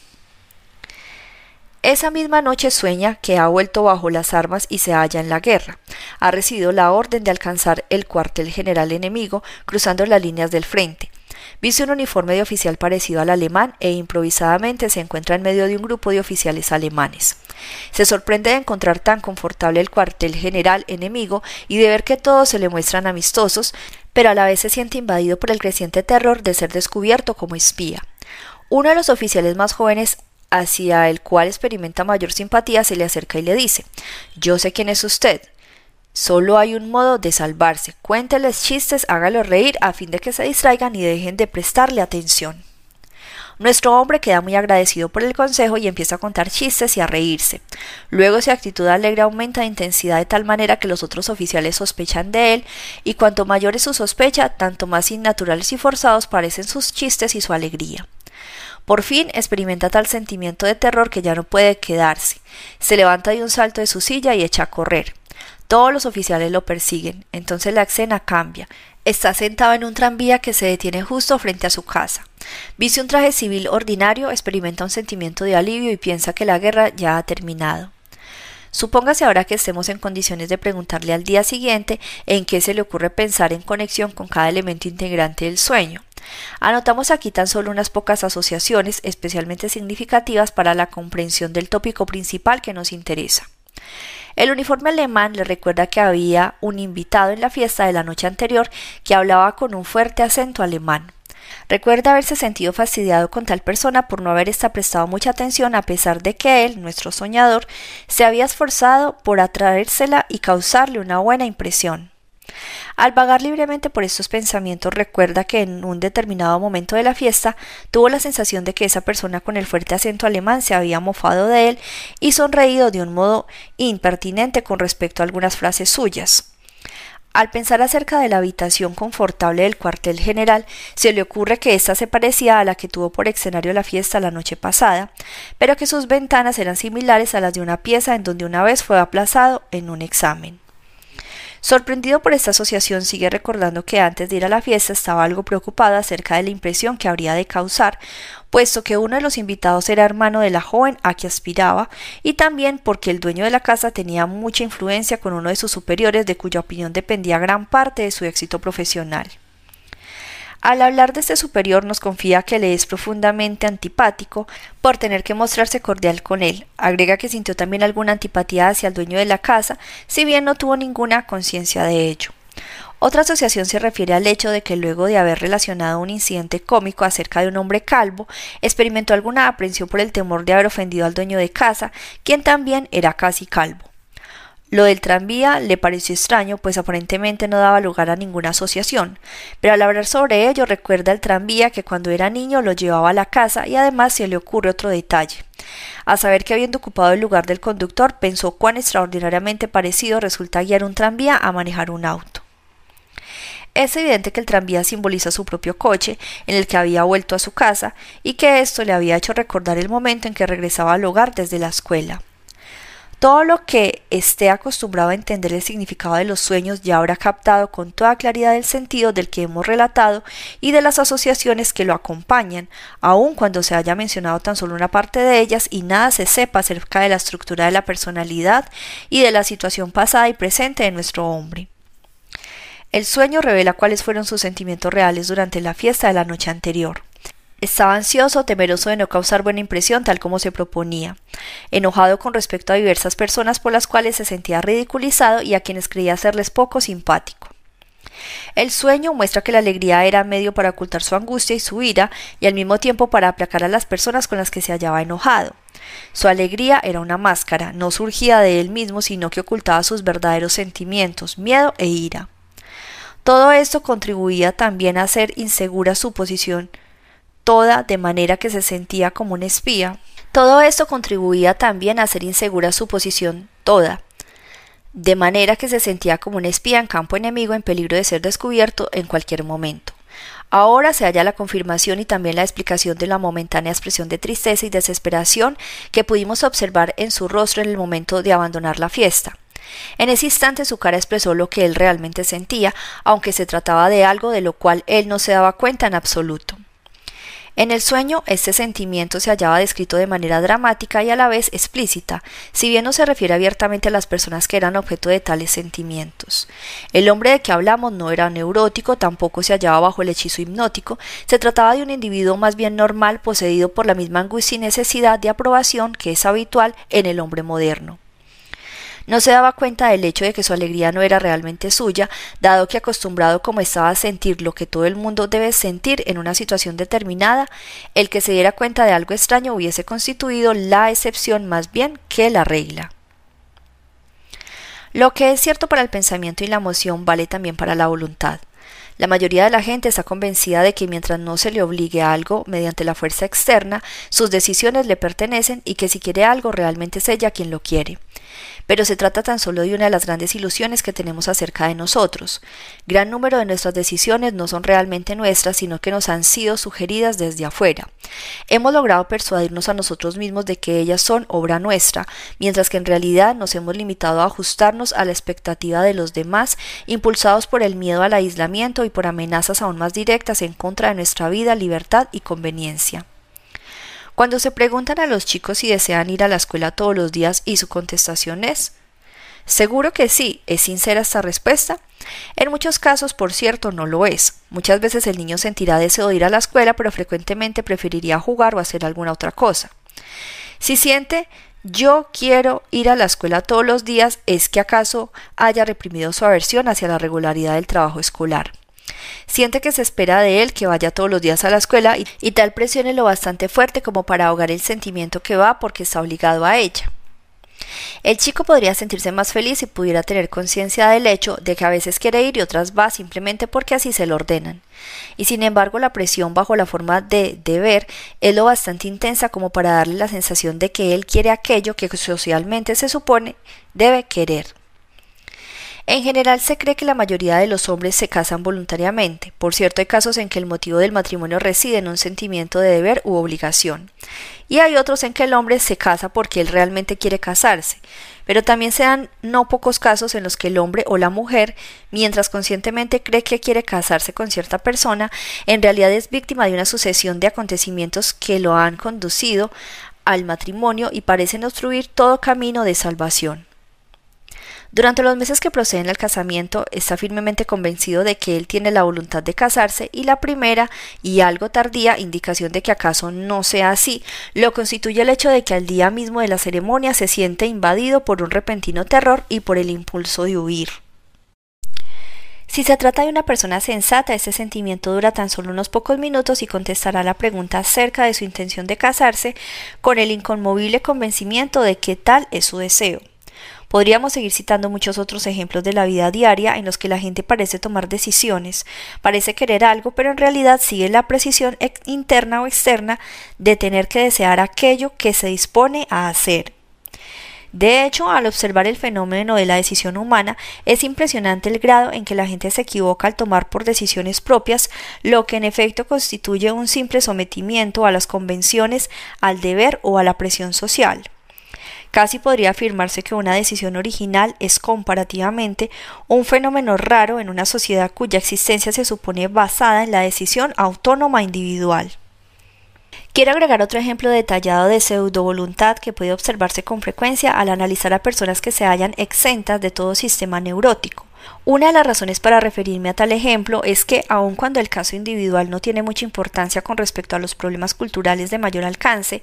Esa misma noche sueña que ha vuelto bajo las armas y se halla en la guerra. Ha recibido la orden de alcanzar el cuartel general enemigo cruzando las líneas del frente. Viste un uniforme de oficial parecido al alemán e improvisadamente se encuentra en medio de un grupo de oficiales alemanes. Se sorprende de encontrar tan confortable el cuartel general enemigo y de ver que todos se le muestran amistosos, pero a la vez se siente invadido por el creciente terror de ser descubierto como espía. Uno de los oficiales más jóvenes hacia el cual experimenta mayor simpatía se le acerca y le dice Yo sé quién es usted. Solo hay un modo de salvarse. Cuénteles chistes, hágalos reír a fin de que se distraigan y dejen de prestarle atención. Nuestro hombre queda muy agradecido por el consejo y empieza a contar chistes y a reírse. Luego su actitud alegre aumenta de intensidad de tal manera que los otros oficiales sospechan de él, y cuanto mayor es su sospecha, tanto más innaturales y forzados parecen sus chistes y su alegría. Por fin experimenta tal sentimiento de terror que ya no puede quedarse. Se levanta de un salto de su silla y echa a correr. Todos los oficiales lo persiguen. Entonces la escena cambia. Está sentado en un tranvía que se detiene justo frente a su casa. Viste un traje civil ordinario, experimenta un sentimiento de alivio y piensa que la guerra ya ha terminado. Supóngase ahora que estemos en condiciones de preguntarle al día siguiente en qué se le ocurre pensar en conexión con cada elemento integrante del sueño. Anotamos aquí tan solo unas pocas asociaciones especialmente significativas para la comprensión del tópico principal que nos interesa. El uniforme alemán le recuerda que había un invitado en la fiesta de la noche anterior que hablaba con un fuerte acento alemán. Recuerda haberse sentido fastidiado con tal persona por no haber esta prestado mucha atención a pesar de que él, nuestro soñador, se había esforzado por atraérsela y causarle una buena impresión. Al vagar libremente por estos pensamientos recuerda que en un determinado momento de la fiesta tuvo la sensación de que esa persona con el fuerte acento alemán se había mofado de él y sonreído de un modo impertinente con respecto a algunas frases suyas. Al pensar acerca de la habitación confortable del cuartel general, se le ocurre que ésta se parecía a la que tuvo por escenario la fiesta la noche pasada, pero que sus ventanas eran similares a las de una pieza en donde una vez fue aplazado en un examen. Sorprendido por esta asociación, sigue recordando que antes de ir a la fiesta estaba algo preocupado acerca de la impresión que habría de causar, puesto que uno de los invitados era hermano de la joven a que aspiraba, y también porque el dueño de la casa tenía mucha influencia con uno de sus superiores de cuya opinión dependía gran parte de su éxito profesional. Al hablar de este superior nos confía que le es profundamente antipático por tener que mostrarse cordial con él. Agrega que sintió también alguna antipatía hacia el dueño de la casa, si bien no tuvo ninguna conciencia de ello. Otra asociación se refiere al hecho de que luego de haber relacionado un incidente cómico acerca de un hombre calvo, experimentó alguna aprensión por el temor de haber ofendido al dueño de casa, quien también era casi calvo. Lo del tranvía le pareció extraño, pues aparentemente no daba lugar a ninguna asociación, pero al hablar sobre ello recuerda el tranvía que cuando era niño lo llevaba a la casa y además se le ocurre otro detalle. A saber que habiendo ocupado el lugar del conductor, pensó cuán extraordinariamente parecido resulta guiar un tranvía a manejar un auto. Es evidente que el tranvía simboliza su propio coche, en el que había vuelto a su casa, y que esto le había hecho recordar el momento en que regresaba al hogar desde la escuela. Todo lo que esté acostumbrado a entender el significado de los sueños ya habrá captado con toda claridad el sentido del que hemos relatado y de las asociaciones que lo acompañan, aun cuando se haya mencionado tan solo una parte de ellas y nada se sepa acerca de la estructura de la personalidad y de la situación pasada y presente de nuestro hombre. El sueño revela cuáles fueron sus sentimientos reales durante la fiesta de la noche anterior. Estaba ansioso, temeroso de no causar buena impresión tal como se proponía, enojado con respecto a diversas personas por las cuales se sentía ridiculizado y a quienes creía serles poco simpático. El sueño muestra que la alegría era medio para ocultar su angustia y su ira y al mismo tiempo para aplacar a las personas con las que se hallaba enojado. Su alegría era una máscara, no surgía de él mismo, sino que ocultaba sus verdaderos sentimientos, miedo e ira. Todo esto contribuía también a hacer insegura su posición toda de manera que se sentía como un espía. Todo esto contribuía también a hacer insegura su posición toda, de manera que se sentía como un espía en campo enemigo en peligro de ser descubierto en cualquier momento. Ahora se halla la confirmación y también la explicación de la momentánea expresión de tristeza y desesperación que pudimos observar en su rostro en el momento de abandonar la fiesta. En ese instante su cara expresó lo que él realmente sentía, aunque se trataba de algo de lo cual él no se daba cuenta en absoluto. En el sueño, este sentimiento se hallaba descrito de manera dramática y a la vez explícita, si bien no se refiere abiertamente a las personas que eran objeto de tales sentimientos. El hombre de que hablamos no era neurótico, tampoco se hallaba bajo el hechizo hipnótico, se trataba de un individuo más bien normal, poseído por la misma angustia y necesidad de aprobación que es habitual en el hombre moderno. No se daba cuenta del hecho de que su alegría no era realmente suya, dado que acostumbrado como estaba a sentir lo que todo el mundo debe sentir en una situación determinada, el que se diera cuenta de algo extraño hubiese constituido la excepción más bien que la regla. Lo que es cierto para el pensamiento y la emoción vale también para la voluntad. La mayoría de la gente está convencida de que mientras no se le obligue a algo mediante la fuerza externa, sus decisiones le pertenecen y que si quiere algo realmente es ella quien lo quiere pero se trata tan solo de una de las grandes ilusiones que tenemos acerca de nosotros. Gran número de nuestras decisiones no son realmente nuestras, sino que nos han sido sugeridas desde afuera. Hemos logrado persuadirnos a nosotros mismos de que ellas son obra nuestra, mientras que en realidad nos hemos limitado a ajustarnos a la expectativa de los demás, impulsados por el miedo al aislamiento y por amenazas aún más directas en contra de nuestra vida, libertad y conveniencia. Cuando se preguntan a los chicos si desean ir a la escuela todos los días y su contestación es Seguro que sí, ¿es sincera esta respuesta? En muchos casos, por cierto, no lo es. Muchas veces el niño sentirá deseo de ir a la escuela, pero frecuentemente preferiría jugar o hacer alguna otra cosa. Si siente yo quiero ir a la escuela todos los días, es que acaso haya reprimido su aversión hacia la regularidad del trabajo escolar. Siente que se espera de él que vaya todos los días a la escuela y, tal presión es lo bastante fuerte como para ahogar el sentimiento que va porque está obligado a ella. El chico podría sentirse más feliz si pudiera tener conciencia del hecho de que a veces quiere ir y otras va simplemente porque así se lo ordenan. Y sin embargo la presión bajo la forma de deber es lo bastante intensa como para darle la sensación de que él quiere aquello que socialmente se supone debe querer. En general se cree que la mayoría de los hombres se casan voluntariamente. Por cierto, hay casos en que el motivo del matrimonio reside en un sentimiento de deber u obligación. Y hay otros en que el hombre se casa porque él realmente quiere casarse. Pero también se dan no pocos casos en los que el hombre o la mujer, mientras conscientemente cree que quiere casarse con cierta persona, en realidad es víctima de una sucesión de acontecimientos que lo han conducido al matrimonio y parecen obstruir todo camino de salvación. Durante los meses que proceden al casamiento, está firmemente convencido de que él tiene la voluntad de casarse y la primera y algo tardía indicación de que acaso no sea así, lo constituye el hecho de que al día mismo de la ceremonia se siente invadido por un repentino terror y por el impulso de huir. Si se trata de una persona sensata, ese sentimiento dura tan solo unos pocos minutos y contestará la pregunta acerca de su intención de casarse con el inconmovible convencimiento de que tal es su deseo. Podríamos seguir citando muchos otros ejemplos de la vida diaria en los que la gente parece tomar decisiones, parece querer algo, pero en realidad sigue la precisión interna o externa de tener que desear aquello que se dispone a hacer. De hecho, al observar el fenómeno de la decisión humana, es impresionante el grado en que la gente se equivoca al tomar por decisiones propias, lo que en efecto constituye un simple sometimiento a las convenciones, al deber o a la presión social. Casi podría afirmarse que una decisión original es comparativamente un fenómeno raro en una sociedad cuya existencia se supone basada en la decisión autónoma individual. Quiero agregar otro ejemplo detallado de pseudo voluntad que puede observarse con frecuencia al analizar a personas que se hallan exentas de todo sistema neurótico. Una de las razones para referirme a tal ejemplo es que, aun cuando el caso individual no tiene mucha importancia con respecto a los problemas culturales de mayor alcance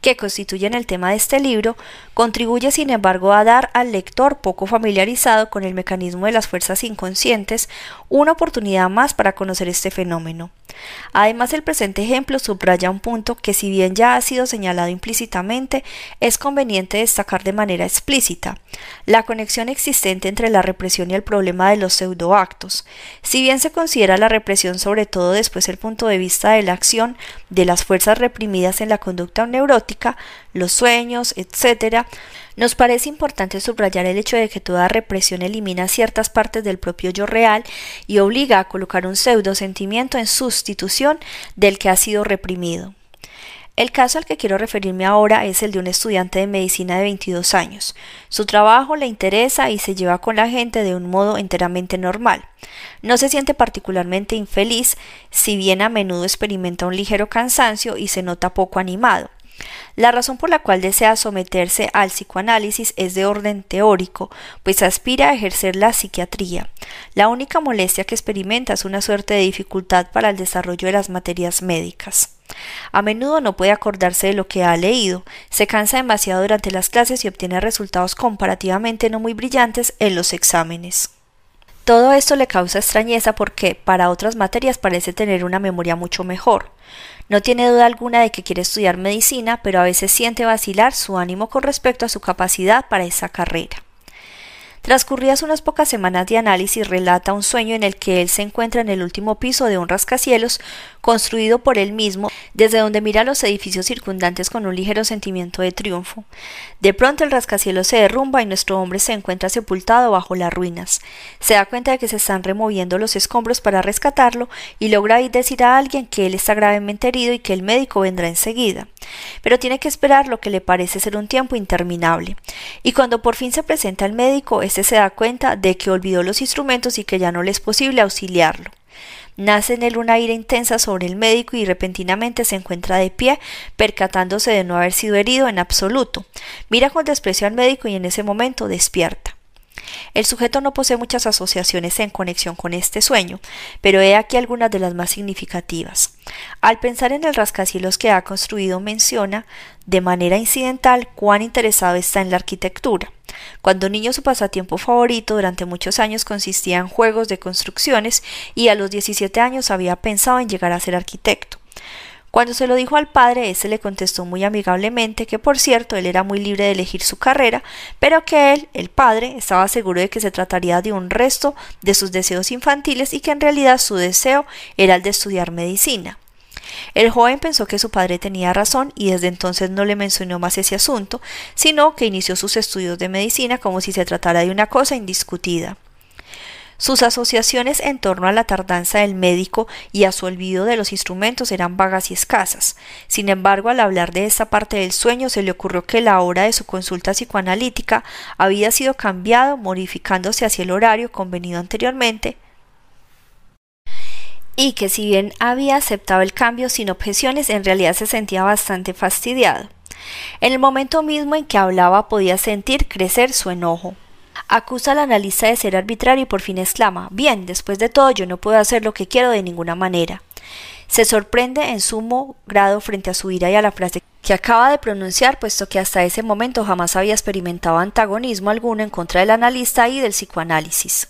que constituyen el tema de este libro, contribuye sin embargo a dar al lector poco familiarizado con el mecanismo de las fuerzas inconscientes una oportunidad más para conocer este fenómeno. Además, el presente ejemplo subraya un punto que, si bien ya ha sido señalado implícitamente, es conveniente destacar de manera explícita la conexión existente entre la represión y el problema de los pseudoactos. Si bien se considera la represión sobre todo después el punto de vista de la acción de las fuerzas reprimidas en la conducta neurótica, los sueños, etc., nos parece importante subrayar el hecho de que toda represión elimina ciertas partes del propio yo real y obliga a colocar un pseudo sentimiento en sustitución del que ha sido reprimido. El caso al que quiero referirme ahora es el de un estudiante de medicina de 22 años. Su trabajo le interesa y se lleva con la gente de un modo enteramente normal. No se siente particularmente infeliz, si bien a menudo experimenta un ligero cansancio y se nota poco animado. La razón por la cual desea someterse al psicoanálisis es de orden teórico, pues aspira a ejercer la psiquiatría. La única molestia que experimenta es una suerte de dificultad para el desarrollo de las materias médicas. A menudo no puede acordarse de lo que ha leído, se cansa demasiado durante las clases y obtiene resultados comparativamente no muy brillantes en los exámenes. Todo esto le causa extrañeza porque para otras materias parece tener una memoria mucho mejor. No tiene duda alguna de que quiere estudiar medicina, pero a veces siente vacilar su ánimo con respecto a su capacidad para esa carrera. Transcurridas unas pocas semanas de análisis, relata un sueño en el que él se encuentra en el último piso de un rascacielos construido por él mismo, desde donde mira los edificios circundantes con un ligero sentimiento de triunfo. De pronto el rascacielos se derrumba y nuestro hombre se encuentra sepultado bajo las ruinas. Se da cuenta de que se están removiendo los escombros para rescatarlo y logra decir a alguien que él está gravemente herido y que el médico vendrá enseguida. Pero tiene que esperar lo que le parece ser un tiempo interminable. Y cuando por fin se presenta el médico, éste se da cuenta de que olvidó los instrumentos y que ya no le es posible auxiliarlo. Nace en él una ira intensa sobre el médico y repentinamente se encuentra de pie, percatándose de no haber sido herido en absoluto. Mira con desprecio al médico y en ese momento despierta. El sujeto no posee muchas asociaciones en conexión con este sueño, pero he aquí algunas de las más significativas. Al pensar en el rascacielos que ha construido, menciona de manera incidental cuán interesado está en la arquitectura. Cuando niño su pasatiempo favorito durante muchos años consistía en juegos de construcciones y a los 17 años había pensado en llegar a ser arquitecto. Cuando se lo dijo al padre, éste le contestó muy amigablemente que, por cierto, él era muy libre de elegir su carrera, pero que él, el padre, estaba seguro de que se trataría de un resto de sus deseos infantiles y que en realidad su deseo era el de estudiar medicina. El joven pensó que su padre tenía razón y desde entonces no le mencionó más ese asunto, sino que inició sus estudios de medicina como si se tratara de una cosa indiscutida. Sus asociaciones en torno a la tardanza del médico y a su olvido de los instrumentos eran vagas y escasas. Sin embargo, al hablar de esta parte del sueño, se le ocurrió que la hora de su consulta psicoanalítica había sido cambiado, modificándose hacia el horario convenido anteriormente, y que si bien había aceptado el cambio sin objeciones, en realidad se sentía bastante fastidiado. En el momento mismo en que hablaba podía sentir crecer su enojo. Acusa al analista de ser arbitrario y por fin exclama Bien, después de todo yo no puedo hacer lo que quiero de ninguna manera. Se sorprende en sumo grado frente a su ira y a la frase que acaba de pronunciar, puesto que hasta ese momento jamás había experimentado antagonismo alguno en contra del analista y del psicoanálisis.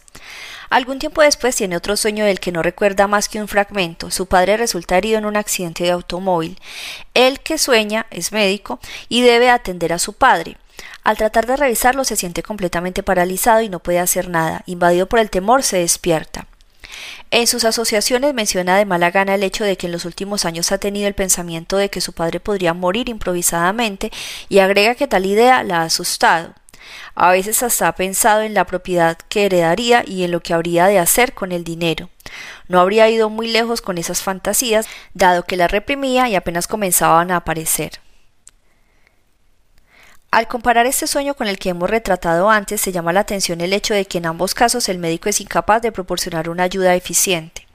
Algún tiempo después tiene otro sueño del que no recuerda más que un fragmento. Su padre resulta herido en un accidente de automóvil. Él que sueña es médico y debe atender a su padre. Al tratar de revisarlo se siente completamente paralizado y no puede hacer nada. Invadido por el temor se despierta. En sus asociaciones menciona de mala gana el hecho de que en los últimos años ha tenido el pensamiento de que su padre podría morir improvisadamente y agrega que tal idea la ha asustado. A veces hasta ha pensado en la propiedad que heredaría y en lo que habría de hacer con el dinero. No habría ido muy lejos con esas fantasías, dado que las reprimía y apenas comenzaban a aparecer. Al comparar este sueño con el que hemos retratado antes, se llama la atención el hecho de que en ambos casos el médico es incapaz de proporcionar una ayuda eficiente.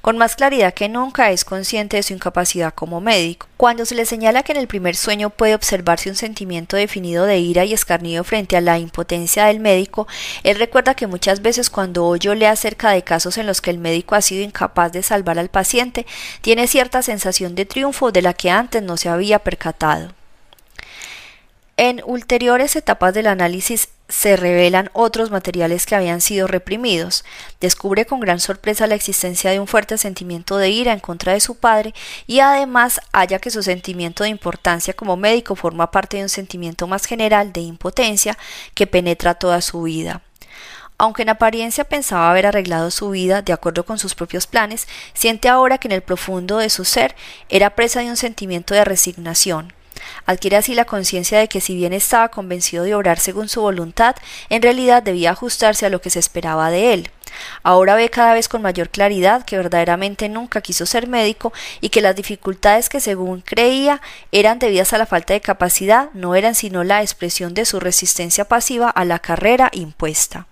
Con más claridad que nunca es consciente de su incapacidad como médico. Cuando se le señala que en el primer sueño puede observarse un sentimiento definido de ira y escarnido frente a la impotencia del médico, él recuerda que muchas veces cuando oye lee acerca de casos en los que el médico ha sido incapaz de salvar al paciente, tiene cierta sensación de triunfo de la que antes no se había percatado. En ulteriores etapas del análisis se revelan otros materiales que habían sido reprimidos. Descubre con gran sorpresa la existencia de un fuerte sentimiento de ira en contra de su padre y además halla que su sentimiento de importancia como médico forma parte de un sentimiento más general de impotencia que penetra toda su vida. Aunque en apariencia pensaba haber arreglado su vida de acuerdo con sus propios planes, siente ahora que en el profundo de su ser era presa de un sentimiento de resignación, Adquiere así la conciencia de que si bien estaba convencido de obrar según su voluntad, en realidad debía ajustarse a lo que se esperaba de él. Ahora ve cada vez con mayor claridad que verdaderamente nunca quiso ser médico y que las dificultades que según creía eran debidas a la falta de capacidad no eran sino la expresión de su resistencia pasiva a la carrera impuesta.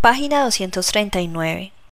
Página 239.